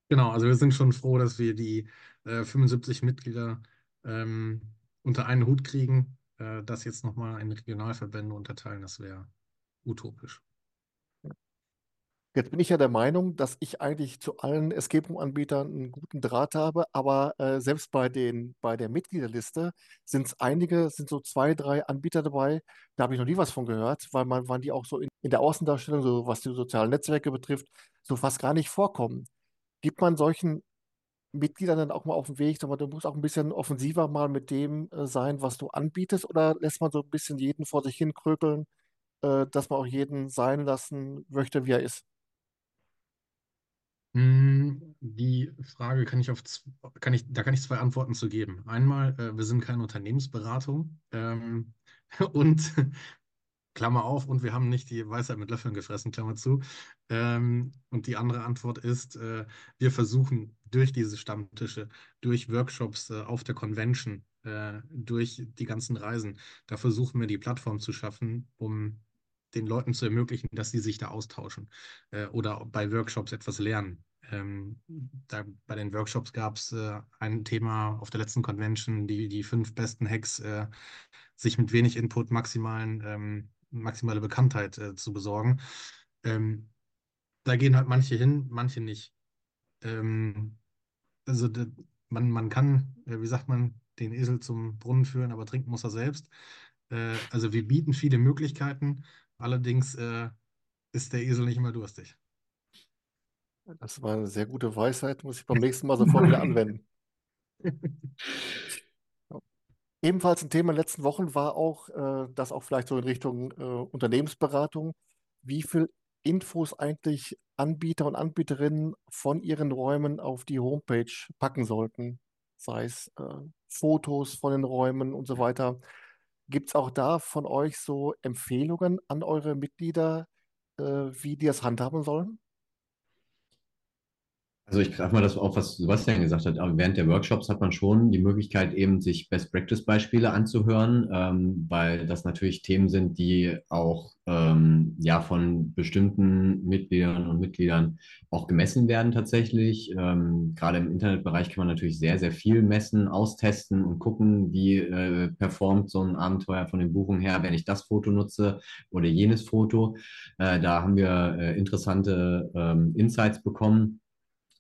Genau, also wir sind schon froh, dass wir die äh, 75 Mitglieder ähm, unter einen Hut kriegen. Äh, das jetzt nochmal in Regionalverbände unterteilen, das wäre utopisch. Jetzt bin ich ja der Meinung, dass ich eigentlich zu allen Escape Room-Anbietern einen guten Draht habe, aber äh, selbst bei den, bei der Mitgliederliste sind es einige, sind so zwei, drei Anbieter dabei, da habe ich noch nie was von gehört, weil man, waren die auch so in, in der Außendarstellung, so was die sozialen Netzwerke betrifft, so fast gar nicht vorkommen. Gibt man solchen Mitgliedern dann auch mal auf den Weg, mal, du musst auch ein bisschen offensiver mal mit dem äh, sein, was du anbietest, oder lässt man so ein bisschen jeden vor sich hin krökeln, äh, dass man auch jeden sein lassen möchte, wie er ist? Hm, Die Frage kann ich auf, kann ich, da kann ich zwei Antworten zu geben. Einmal, äh, wir sind keine Unternehmensberatung ähm, (laughs) und Klammer auf, und wir haben nicht die Weisheit mit Löffeln gefressen, Klammer zu. Ähm, und die andere Antwort ist, äh, wir versuchen durch diese Stammtische, durch Workshops äh, auf der Convention, äh, durch die ganzen Reisen, da versuchen wir die Plattform zu schaffen, um den Leuten zu ermöglichen, dass sie sich da austauschen äh, oder bei Workshops etwas lernen. Ähm, da, bei den Workshops gab es äh, ein Thema auf der letzten Convention, die, die fünf besten Hacks, äh, sich mit wenig Input maximalen, ähm, maximale Bekanntheit äh, zu besorgen. Ähm, da gehen halt manche hin, manche nicht. Ähm, also de, man, man kann, äh, wie sagt man, den Esel zum Brunnen führen, aber trinken muss er selbst. Äh, also wir bieten viele Möglichkeiten, allerdings äh, ist der Esel nicht immer durstig. Das war eine sehr gute Weisheit, muss ich beim (laughs) nächsten Mal sofort wieder anwenden. (laughs) Ebenfalls ein Thema in den letzten Wochen war auch, äh, das auch vielleicht so in Richtung äh, Unternehmensberatung, wie viel Infos eigentlich Anbieter und Anbieterinnen von ihren Räumen auf die Homepage packen sollten. Sei es äh, Fotos von den Räumen und so weiter. Gibt es auch da von euch so Empfehlungen an eure Mitglieder, äh, wie die das handhaben sollen? Also ich greife mal das auf, was Sebastian gesagt hat. Aber während der Workshops hat man schon die Möglichkeit, eben sich Best-Practice-Beispiele anzuhören, ähm, weil das natürlich Themen sind, die auch ähm, ja von bestimmten Mitgliedern und Mitgliedern auch gemessen werden tatsächlich. Ähm, gerade im Internetbereich kann man natürlich sehr, sehr viel messen, austesten und gucken, wie äh, performt so ein Abenteuer von den Buchungen her, wenn ich das Foto nutze oder jenes Foto. Äh, da haben wir äh, interessante ähm, Insights bekommen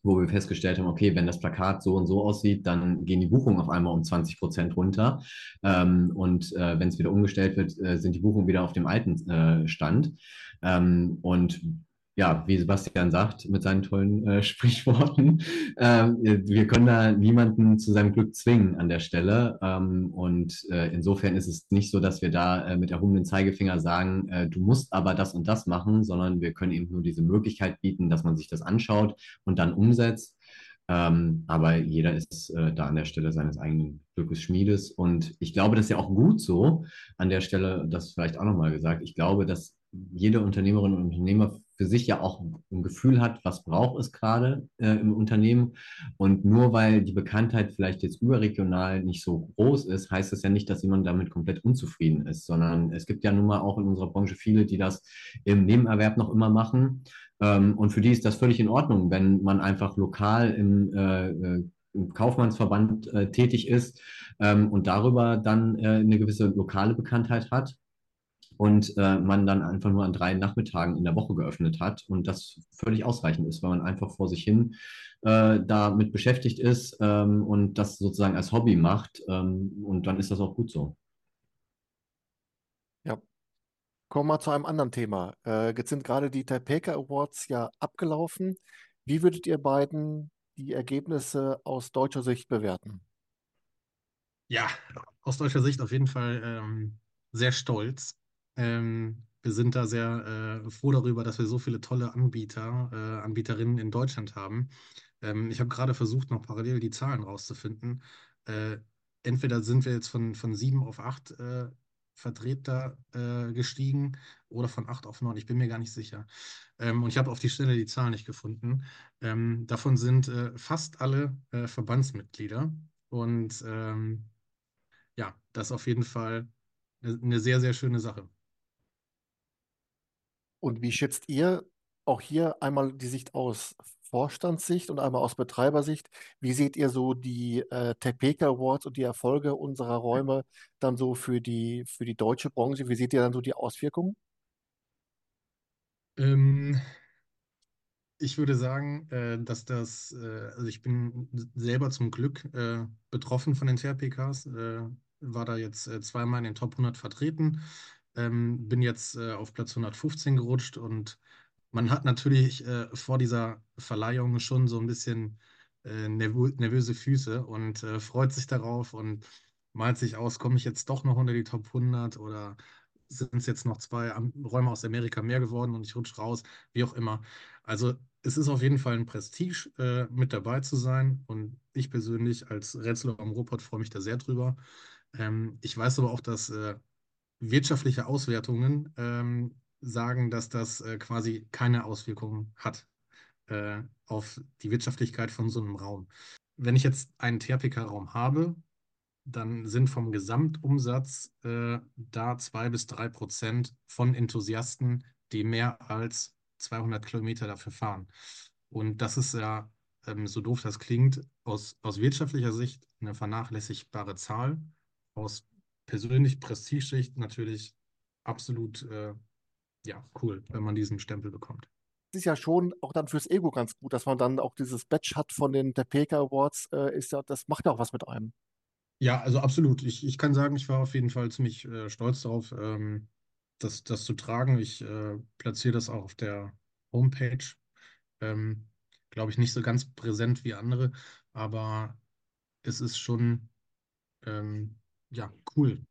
wo wir festgestellt haben, okay, wenn das Plakat so und so aussieht, dann gehen die Buchungen auf einmal um 20 Prozent runter. Ähm, und äh, wenn es wieder umgestellt wird, äh, sind die Buchungen wieder auf dem alten äh, Stand. Ähm, und ja, wie Sebastian sagt, mit seinen tollen äh, (laughs) Sprichworten, äh, wir können da niemanden zu seinem Glück zwingen an der Stelle. Ähm, und äh, insofern ist es nicht so, dass wir da äh, mit erhobenen Zeigefinger sagen, äh, du musst aber das und das machen, sondern wir können eben nur diese Möglichkeit bieten, dass man sich das anschaut und dann umsetzt. Ähm, aber jeder ist äh, da an der Stelle seines eigenen Glückes Schmiedes. Und ich glaube, das ist ja auch gut so. An der Stelle, das vielleicht auch nochmal gesagt, ich glaube, dass jede Unternehmerin und Unternehmer für sich ja auch ein Gefühl hat, was braucht es gerade äh, im Unternehmen. Und nur weil die Bekanntheit vielleicht jetzt überregional nicht so groß ist, heißt das ja nicht, dass jemand damit komplett unzufrieden ist, sondern es gibt ja nun mal auch in unserer Branche viele, die das im Nebenerwerb noch immer machen. Ähm, und für die ist das völlig in Ordnung, wenn man einfach lokal im, äh, äh im Kaufmannsverband äh, tätig ist ähm, und darüber dann äh, eine gewisse lokale Bekanntheit hat und äh, man dann einfach nur an drei Nachmittagen in der Woche geöffnet hat und das völlig ausreichend ist, weil man einfach vor sich hin äh, damit beschäftigt ist ähm, und das sozusagen als Hobby macht ähm, und dann ist das auch gut so. Ja, kommen wir mal zu einem anderen Thema. Äh, jetzt sind gerade die Taipei Awards ja abgelaufen. Wie würdet ihr beiden die Ergebnisse aus deutscher Sicht bewerten? Ja, aus deutscher Sicht auf jeden Fall ähm, sehr stolz. Ähm, wir sind da sehr äh, froh darüber, dass wir so viele tolle Anbieter, äh, Anbieterinnen in Deutschland haben. Ähm, ich habe gerade versucht, noch parallel die Zahlen rauszufinden. Äh, entweder sind wir jetzt von, von sieben auf acht äh, Vertreter äh, gestiegen oder von acht auf neun. Ich bin mir gar nicht sicher. Ähm, und ich habe auf die Stelle die Zahlen nicht gefunden. Ähm, davon sind äh, fast alle Verbandsmitglieder. Und ähm, ja, das ist auf jeden Fall eine sehr, sehr schöne Sache. Und wie schätzt ihr auch hier einmal die Sicht aus Vorstandssicht und einmal aus Betreibersicht. Wie seht ihr so die äh, Tepeka Awards und die Erfolge unserer Räume dann so für die, für die deutsche Branche? Wie seht ihr dann so die Auswirkungen? Ähm, ich würde sagen, äh, dass das, äh, also ich bin selber zum Glück äh, betroffen von den TRPKs, äh, war da jetzt äh, zweimal in den Top 100 vertreten, ähm, bin jetzt äh, auf Platz 115 gerutscht und man hat natürlich äh, vor dieser Verleihung schon so ein bisschen äh, nervö nervöse Füße und äh, freut sich darauf und malt sich aus, komme ich jetzt doch noch unter die Top 100 oder sind es jetzt noch zwei Räume aus Amerika mehr geworden und ich rutsche raus, wie auch immer. Also es ist auf jeden Fall ein Prestige, äh, mit dabei zu sein und ich persönlich als Rätsel am Robot freue mich da sehr drüber. Ähm, ich weiß aber auch, dass äh, wirtschaftliche Auswertungen ähm, sagen, dass das äh, quasi keine Auswirkungen hat äh, auf die Wirtschaftlichkeit von so einem Raum. Wenn ich jetzt einen THPK-Raum habe, dann sind vom Gesamtumsatz äh, da zwei bis drei Prozent von Enthusiasten, die mehr als 200 Kilometer dafür fahren. Und das ist ja, ähm, so doof das klingt, aus, aus wirtschaftlicher Sicht eine vernachlässigbare Zahl. Aus persönlich Prestigesicht natürlich absolut äh, ja, cool, wenn man diesen Stempel bekommt. Es ist ja schon auch dann fürs Ego ganz gut, dass man dann auch dieses Badge hat von den Tepeka Awards. Äh, ist ja, das macht ja auch was mit einem. Ja, also absolut. Ich, ich kann sagen, ich war auf jeden Fall ziemlich äh, stolz darauf, ähm, das, das zu tragen. Ich äh, platziere das auch auf der Homepage. Ähm, glaube ich, nicht so ganz präsent wie andere, aber es ist schon ähm, ja, cool,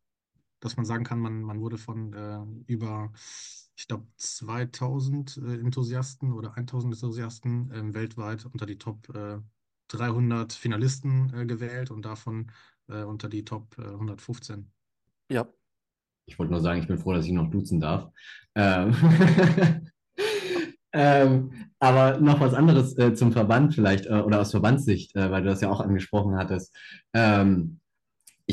dass man sagen kann, man, man wurde von äh, über, ich glaube, 2000 äh, Enthusiasten oder 1000 Enthusiasten ähm, weltweit unter die Top äh, 300 Finalisten äh, gewählt und davon äh, unter die Top äh, 115. Ja, Ich wollte nur sagen, ich bin froh, dass ich noch duzen darf. Ähm, (laughs) ähm, aber noch was anderes äh, zum Verband vielleicht äh, oder aus Verbandssicht, äh, weil du das ja auch angesprochen hattest. Ähm,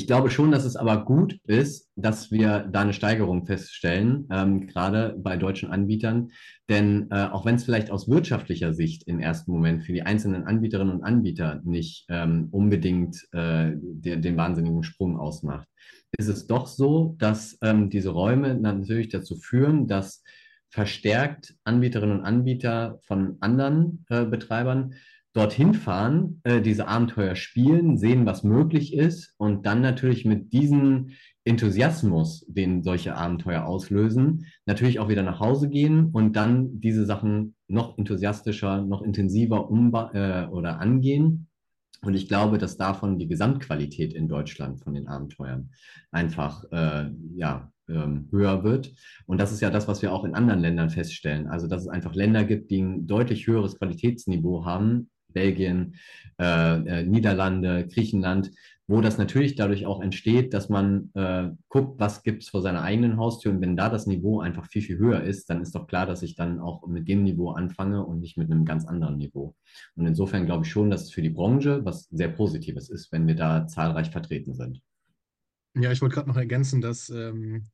ich glaube schon, dass es aber gut ist, dass wir da eine Steigerung feststellen, ähm, gerade bei deutschen Anbietern. Denn äh, auch wenn es vielleicht aus wirtschaftlicher Sicht im ersten Moment für die einzelnen Anbieterinnen und Anbieter nicht ähm, unbedingt äh, den, den wahnsinnigen Sprung ausmacht, ist es doch so, dass ähm, diese Räume natürlich dazu führen, dass verstärkt Anbieterinnen und Anbieter von anderen äh, Betreibern dorthin fahren, äh, diese Abenteuer spielen, sehen, was möglich ist und dann natürlich mit diesem Enthusiasmus, den solche Abenteuer auslösen, natürlich auch wieder nach Hause gehen und dann diese Sachen noch enthusiastischer, noch intensiver äh, oder angehen. Und ich glaube, dass davon die Gesamtqualität in Deutschland von den Abenteuern einfach äh, ja, ähm, höher wird. Und das ist ja das, was wir auch in anderen Ländern feststellen. Also, dass es einfach Länder gibt, die ein deutlich höheres Qualitätsniveau haben, Belgien, äh, äh, Niederlande, Griechenland, wo das natürlich dadurch auch entsteht, dass man äh, guckt, was gibt es vor seiner eigenen Haustür. Und wenn da das Niveau einfach viel, viel höher ist, dann ist doch klar, dass ich dann auch mit dem Niveau anfange und nicht mit einem ganz anderen Niveau. Und insofern glaube ich schon, dass es für die Branche was sehr Positives ist, wenn wir da zahlreich vertreten sind. Ja, ich wollte gerade noch ergänzen, dass ähm,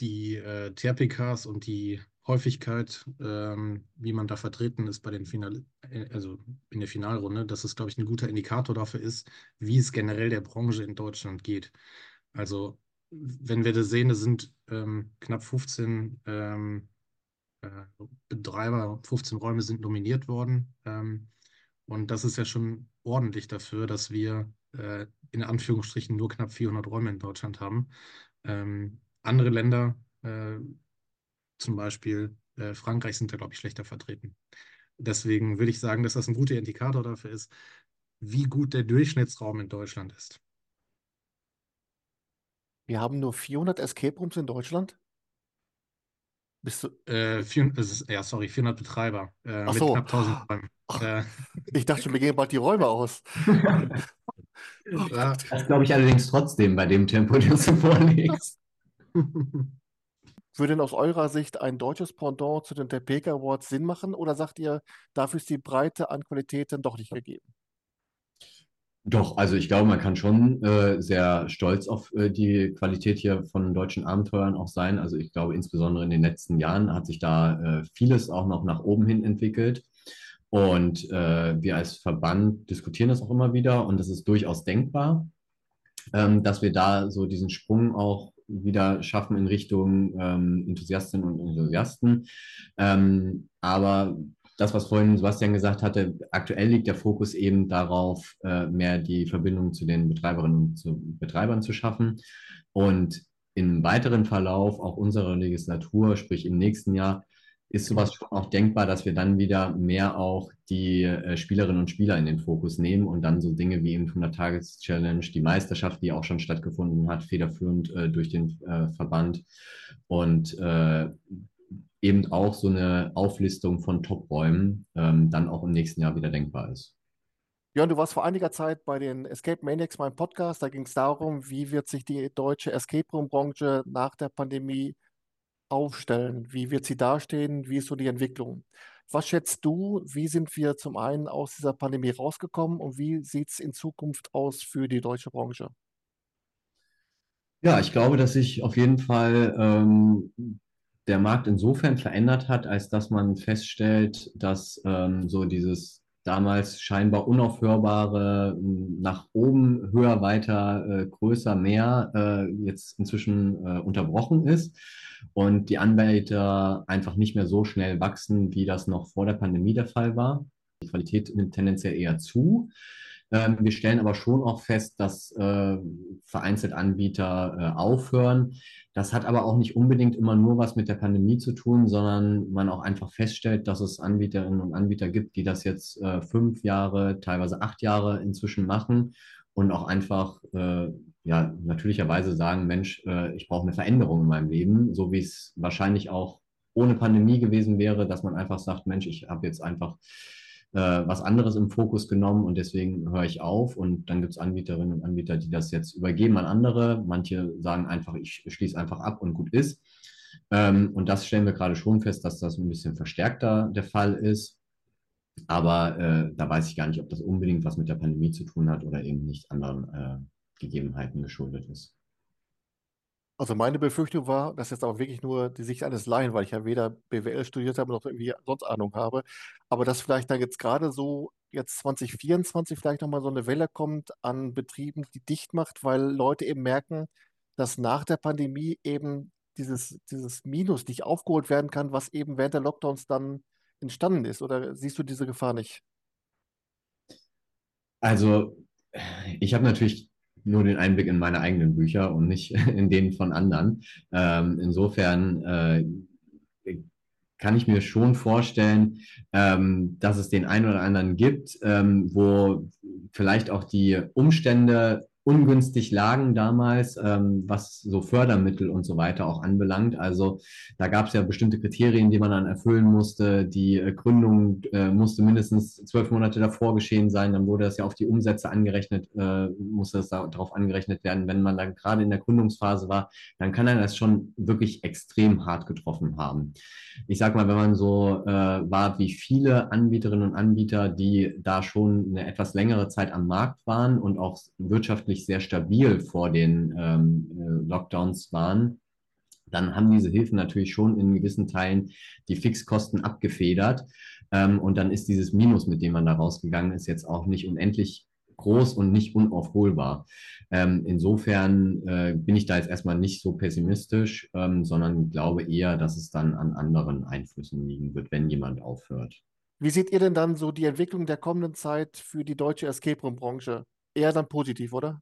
die äh, TRPKs und die Häufigkeit, ähm, wie man da vertreten ist bei den Final, äh, also in der Finalrunde, dass es, glaube ich, ein guter Indikator dafür ist, wie es generell der Branche in Deutschland geht. Also, wenn wir das sehen, es sind ähm, knapp 15 ähm, äh, Betreiber, 15 Räume sind nominiert worden. Ähm, und das ist ja schon ordentlich dafür, dass wir äh, in Anführungsstrichen nur knapp 400 Räume in Deutschland haben. Ähm, andere Länder, äh, zum Beispiel äh, Frankreich, sind da, glaube ich, schlechter vertreten. Deswegen würde ich sagen, dass das ein guter Indikator dafür ist, wie gut der Durchschnittsraum in Deutschland ist. wir haben nur 400 Escape Rooms in Deutschland. Bist du, Äh, vier, ist, ja, sorry, 400 Betreiber äh, Ach mit so. knapp 1000 Räumen. Ach. Äh, ich dachte schon, wir gehen bald die Räume aus. (laughs) Das glaube ich allerdings trotzdem bei dem Tempo, das du vorlegst. (laughs) Würde denn aus eurer Sicht ein deutsches Pendant zu den Tepeka Awards Sinn machen oder sagt ihr, dafür ist die Breite an Qualität dann doch nicht gegeben? Doch, also ich glaube, man kann schon äh, sehr stolz auf äh, die Qualität hier von deutschen Abenteuern auch sein. Also ich glaube, insbesondere in den letzten Jahren hat sich da äh, vieles auch noch nach oben hin entwickelt. Und äh, wir als Verband diskutieren das auch immer wieder und es ist durchaus denkbar, ähm, dass wir da so diesen Sprung auch wieder schaffen in Richtung ähm, Enthusiastinnen und Enthusiasten. Ähm, aber das, was vorhin Sebastian gesagt hatte, aktuell liegt der Fokus eben darauf, äh, mehr die Verbindung zu den Betreiberinnen und zu Betreibern zu schaffen. Und im weiteren Verlauf auch unserer Legislatur, sprich im nächsten Jahr, ist sowas schon auch denkbar, dass wir dann wieder mehr auch die äh, Spielerinnen und Spieler in den Fokus nehmen und dann so Dinge wie eben 100-Tages-Challenge, die Meisterschaft, die auch schon stattgefunden hat, federführend äh, durch den äh, Verband und äh, eben auch so eine Auflistung von Top-Räumen ähm, dann auch im nächsten Jahr wieder denkbar ist. Björn, du warst vor einiger Zeit bei den Escape Maniacs, meinem Podcast. Da ging es darum, wie wird sich die deutsche Escape Room-Branche nach der Pandemie aufstellen? Wie wird sie dastehen? Wie ist so die Entwicklung? Was schätzt du, wie sind wir zum einen aus dieser Pandemie rausgekommen und wie sieht es in Zukunft aus für die deutsche Branche? Ja, ich glaube, dass sich auf jeden Fall ähm, der Markt insofern verändert hat, als dass man feststellt, dass ähm, so dieses damals scheinbar unaufhörbare nach oben, höher, weiter, äh, größer, mehr äh, jetzt inzwischen äh, unterbrochen ist und die Anbieter einfach nicht mehr so schnell wachsen, wie das noch vor der Pandemie der Fall war. Die Qualität nimmt tendenziell eher zu. Ähm, wir stellen aber schon auch fest, dass äh, vereinzelt Anbieter äh, aufhören. Das hat aber auch nicht unbedingt immer nur was mit der Pandemie zu tun, sondern man auch einfach feststellt, dass es Anbieterinnen und Anbieter gibt, die das jetzt äh, fünf Jahre, teilweise acht Jahre inzwischen machen und auch einfach äh, ja natürlicherweise sagen, Mensch, äh, ich brauche eine Veränderung in meinem Leben, so wie es wahrscheinlich auch ohne Pandemie gewesen wäre, dass man einfach sagt, Mensch, ich habe jetzt einfach äh, was anderes im Fokus genommen und deswegen höre ich auf. Und dann gibt es Anbieterinnen und Anbieter, die das jetzt übergeben an andere. Manche sagen einfach, ich schließe einfach ab und gut ist. Ähm, und das stellen wir gerade schon fest, dass das ein bisschen verstärkter der Fall ist. Aber äh, da weiß ich gar nicht, ob das unbedingt was mit der Pandemie zu tun hat oder eben nicht anderen äh, Gegebenheiten geschuldet ist. Also meine Befürchtung war, das ist jetzt aber wirklich nur die Sicht eines Laien, weil ich ja weder BWL studiert habe noch irgendwie sonst Ahnung habe, aber dass vielleicht dann jetzt gerade so jetzt 2024 vielleicht nochmal so eine Welle kommt an Betrieben, die dicht macht, weil Leute eben merken, dass nach der Pandemie eben dieses, dieses Minus nicht aufgeholt werden kann, was eben während der Lockdowns dann entstanden ist. Oder siehst du diese Gefahr nicht? Also ich habe natürlich nur den Einblick in meine eigenen Bücher und nicht (laughs) in denen von anderen. Ähm, insofern äh, kann ich mir schon vorstellen, ähm, dass es den einen oder anderen gibt, ähm, wo vielleicht auch die Umstände ungünstig lagen damals, ähm, was so Fördermittel und so weiter auch anbelangt. Also da gab es ja bestimmte Kriterien, die man dann erfüllen musste. Die äh, Gründung äh, musste mindestens zwölf Monate davor geschehen sein. Dann wurde das ja auf die Umsätze angerechnet, äh, musste das darauf angerechnet werden. Wenn man dann gerade in der Gründungsphase war, dann kann er das schon wirklich extrem hart getroffen haben. Ich sag mal, wenn man so äh, war wie viele Anbieterinnen und Anbieter, die da schon eine etwas längere Zeit am Markt waren und auch wirtschaftlich wirklich sehr stabil vor den ähm, äh, Lockdowns waren, dann haben diese Hilfen natürlich schon in gewissen Teilen die Fixkosten abgefedert. Ähm, und dann ist dieses Minus, mit dem man da rausgegangen ist, jetzt auch nicht unendlich groß und nicht unaufholbar. Ähm, insofern äh, bin ich da jetzt erstmal nicht so pessimistisch, ähm, sondern glaube eher, dass es dann an anderen Einflüssen liegen wird, wenn jemand aufhört. Wie seht ihr denn dann so die Entwicklung der kommenden Zeit für die deutsche Escape Room Branche? Eher dann positiv, oder?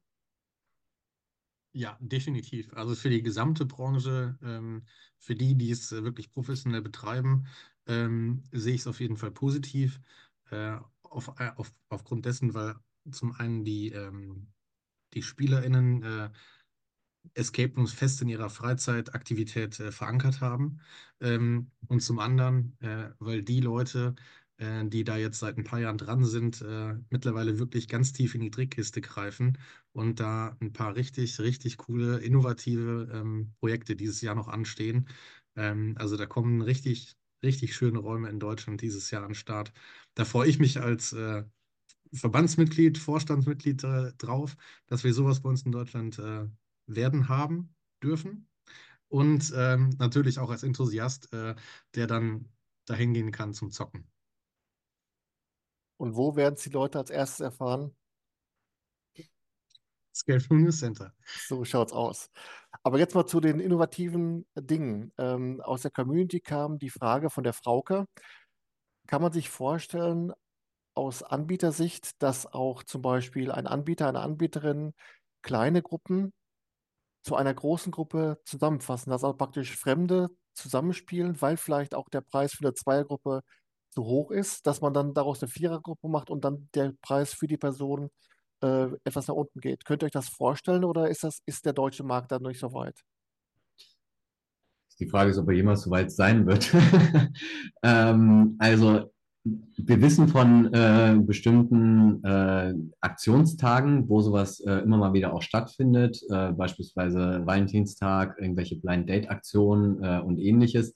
Ja, definitiv. Also für die gesamte Branche, ähm, für die, die es äh, wirklich professionell betreiben, ähm, sehe ich es auf jeden Fall positiv. Äh, auf, äh, auf, aufgrund dessen, weil zum einen die, ähm, die SpielerInnen äh, Escape Rooms fest in ihrer Freizeitaktivität äh, verankert haben. Ähm, und zum anderen, äh, weil die Leute, die da jetzt seit ein paar Jahren dran sind, äh, mittlerweile wirklich ganz tief in die Trickkiste greifen und da ein paar richtig, richtig coole, innovative ähm, Projekte dieses Jahr noch anstehen. Ähm, also da kommen richtig, richtig schöne Räume in Deutschland dieses Jahr an den Start. Da freue ich mich als äh, Verbandsmitglied, Vorstandsmitglied äh, drauf, dass wir sowas bei uns in Deutschland äh, werden haben dürfen. Und ähm, natürlich auch als Enthusiast, äh, der dann dahin gehen kann zum Zocken. Und wo werden es die Leute als erstes erfahren? Escape Room News Center. So schaut's aus. Aber jetzt mal zu den innovativen Dingen. Ähm, aus der Community kam die Frage von der Frauke. Kann man sich vorstellen, aus Anbietersicht, dass auch zum Beispiel ein Anbieter, eine Anbieterin kleine Gruppen zu einer großen Gruppe zusammenfassen, dass also praktisch Fremde zusammenspielen, weil vielleicht auch der Preis für eine Zweiergruppe zu hoch ist, dass man dann daraus eine Vierergruppe macht und dann der Preis für die Person äh, etwas nach unten geht. Könnt ihr euch das vorstellen oder ist das, ist der deutsche Markt da nicht so weit? Die Frage ist, ob er jemals so weit sein wird. (laughs) ähm, also wir wissen von äh, bestimmten äh, Aktionstagen, wo sowas äh, immer mal wieder auch stattfindet, äh, beispielsweise Valentinstag, irgendwelche Blind Date Aktionen äh, und ähnliches.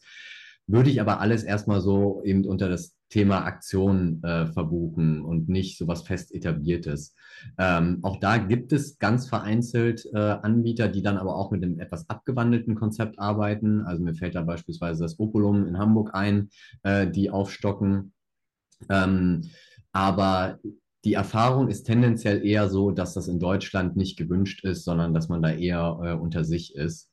Würde ich aber alles erstmal so eben unter das Thema Aktion äh, verbuchen und nicht sowas fest etabliertes. Ähm, auch da gibt es ganz vereinzelt äh, Anbieter, die dann aber auch mit einem etwas abgewandelten Konzept arbeiten. Also mir fällt da beispielsweise das Opulum in Hamburg ein, äh, die aufstocken. Ähm, aber die Erfahrung ist tendenziell eher so, dass das in Deutschland nicht gewünscht ist, sondern dass man da eher äh, unter sich ist.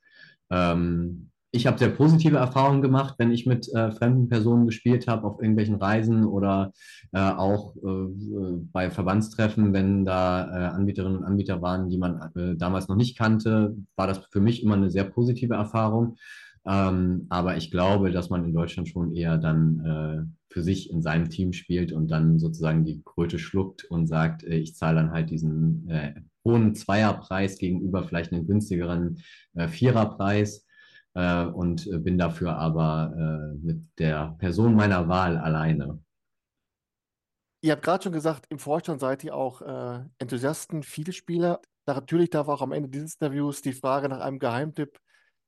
Ähm, ich habe sehr positive Erfahrungen gemacht, wenn ich mit äh, fremden Personen gespielt habe auf irgendwelchen Reisen oder äh, auch äh, bei Verbandstreffen, wenn da äh, Anbieterinnen und Anbieter waren, die man äh, damals noch nicht kannte, war das für mich immer eine sehr positive Erfahrung. Ähm, aber ich glaube, dass man in Deutschland schon eher dann äh, für sich in seinem Team spielt und dann sozusagen die Kröte schluckt und sagt, ich zahle dann halt diesen hohen Zweierpreis gegenüber vielleicht einem günstigeren Viererpreis äh, und bin dafür aber äh, mit der Person meiner Wahl alleine. Ihr habt gerade schon gesagt, im Vorstand seid ihr auch äh, Enthusiasten, Vielspieler. Natürlich darf auch am Ende dieses Interviews die Frage nach einem Geheimtipp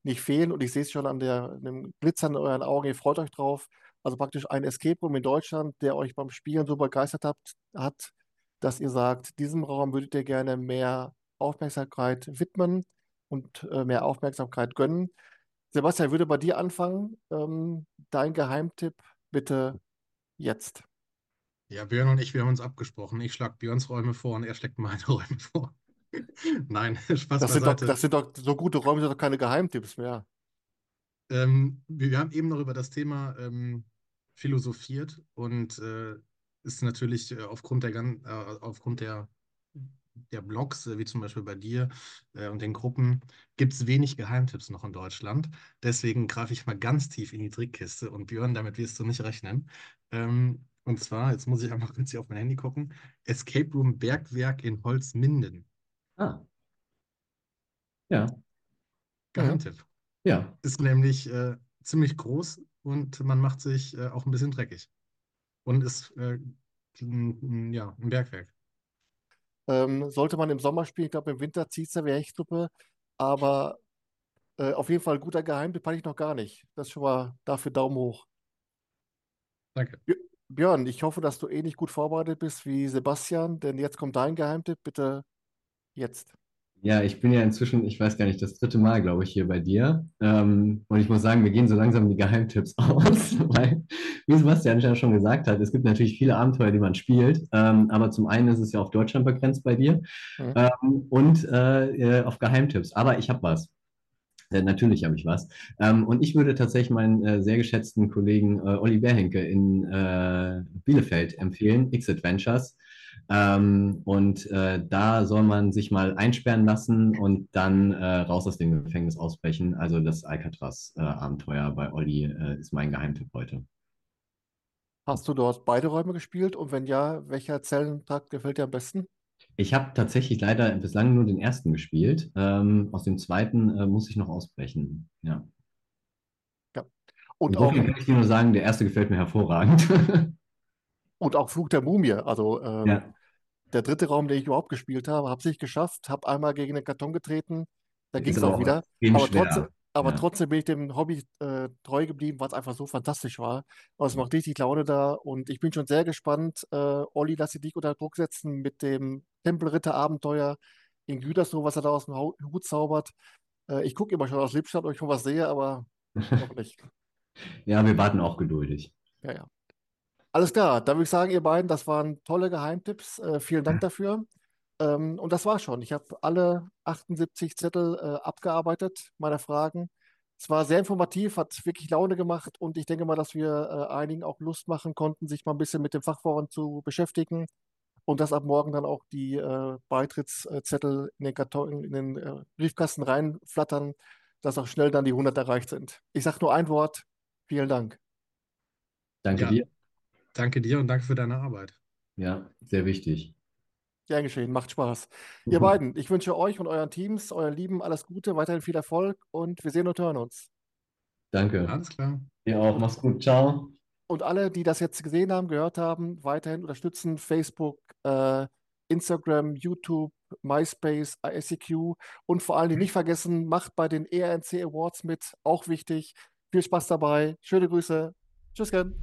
nicht fehlen. Und ich sehe es schon an der, dem Glitzern in euren Augen, ihr freut euch drauf. Also praktisch ein Escape Room in Deutschland, der euch beim Spielen so begeistert habt, hat, dass ihr sagt, diesem Raum würdet ihr gerne mehr Aufmerksamkeit widmen und äh, mehr Aufmerksamkeit gönnen. Sebastian, ich würde bei dir anfangen. Ähm, dein Geheimtipp bitte jetzt. Ja, Björn und ich, wir haben uns abgesprochen. Ich schlage Björns Räume vor und er schlägt meine (laughs) Räume vor. (laughs) Nein, (laughs) Spaß das sind, doch, das sind doch so gute Räume, sind doch keine Geheimtipps mehr. Ähm, wir, wir, haben eben noch über das Thema ähm, philosophiert und äh, ist natürlich äh, aufgrund der, äh, aufgrund der der Blogs, äh, wie zum Beispiel bei dir äh, und den Gruppen, gibt es wenig Geheimtipps noch in Deutschland. Deswegen greife ich mal ganz tief in die Trickkiste und Björn, damit wirst du nicht rechnen. Ähm, und zwar, jetzt muss ich einfach (laughs) kurz hier auf mein Handy gucken: Escape Room Bergwerk in Holzminden. Ah. Ja. Geheimtipp. Ja. Ist nämlich äh, ziemlich groß und man macht sich äh, auch ein bisschen dreckig. Und ist äh, ja, ein Bergwerk. Ähm, sollte man im Sommer spielen, ich glaube im Winter zieht es der Werchtruppe, aber äh, auf jeden Fall ein guter Geheimtipp hatte ich noch gar nicht. Das ist schon mal dafür Daumen hoch. Danke. Björn, ich hoffe, dass du ähnlich gut vorbereitet bist wie Sebastian, denn jetzt kommt dein Geheimtipp, bitte jetzt. Ja, ich bin ja inzwischen, ich weiß gar nicht, das dritte Mal, glaube ich, hier bei dir. Ähm, und ich muss sagen, wir gehen so langsam die Geheimtipps (laughs) aus, weil, wie Sebastian ja schon gesagt hat, es gibt natürlich viele Abenteuer, die man spielt. Ähm, aber zum einen ist es ja auf Deutschland begrenzt bei dir mhm. ähm, und äh, auf Geheimtipps. Aber ich habe was. Äh, natürlich habe ich was. Und ich würde tatsächlich meinen äh, sehr geschätzten Kollegen äh, Olli Bärhenke in äh, Bielefeld empfehlen, X-Adventures. Ähm, und äh, da soll man sich mal einsperren lassen und dann äh, raus aus dem Gefängnis ausbrechen. Also das Alcatraz-Abenteuer bei Olli äh, ist mein Geheimtipp heute. Hast du dort beide Räume gespielt? Und wenn ja, welcher Zellentrakt gefällt dir am besten? Ich habe tatsächlich leider bislang nur den ersten gespielt. Ähm, aus dem zweiten äh, muss ich noch ausbrechen. Ja. ja. Und auch, kann ich dir nur sagen, der erste gefällt mir hervorragend. (laughs) und auch Flug der Mumie. Also ähm, ja der dritte Raum, den ich überhaupt gespielt habe, habe es nicht geschafft, habe einmal gegen den Karton getreten, da ging es auch wieder. Aber trotzdem, Aber Ja. trotzdem bin ich dem Hobby äh, treu geblieben, weil es einfach so fantastisch war. Aber es macht richtig Laune da und ich bin schon sehr gespannt. Äh, Olli, lass dich unter Druck setzen mit dem Tempelritter-Abenteuer in Gütersloh, was er da aus dem Hut zaubert. Äh, ich gucke immer schon aus Lippstadt, ob ich schon was sehe, aber noch nicht. (laughs) Ja, wir warten auch geduldig. Ja, ja. Alles klar, dann würde ich sagen, ihr beiden, das waren tolle Geheimtipps. Äh, vielen Dank dafür. Ähm, und das war's schon. Ich habe alle 78 Zettel äh, abgearbeitet, meine Fragen. Es war sehr informativ, hat wirklich Laune gemacht und ich denke mal, dass wir äh, einigen auch Lust machen konnten, sich mal ein bisschen mit dem Fachvorrang zu beschäftigen und dass ab morgen dann auch die äh, Beitrittszettel in den Karton, in den äh, Briefkasten reinflattern, dass auch schnell dann die 100 erreicht sind. Ich sage nur ein Wort. Vielen Dank. Danke Ja. dir. Danke dir und danke für deine Arbeit. Ja, sehr wichtig. Gern geschehen, macht Spaß. Ihr beiden, ich wünsche euch und euren Teams, euren Lieben alles Gute, weiterhin viel Erfolg und wir sehen und hören uns. Danke. Alles klar. Dir auch. Mach's gut. Ciao. Und alle, die das jetzt gesehen haben, gehört haben, weiterhin unterstützen Facebook, äh, Instagram, YouTube, MySpace, ICQ und vor allem nicht vergessen, macht bei den ERNC Awards mit, auch wichtig. Viel Spaß dabei. Schöne Grüße. Tschüss, Ken.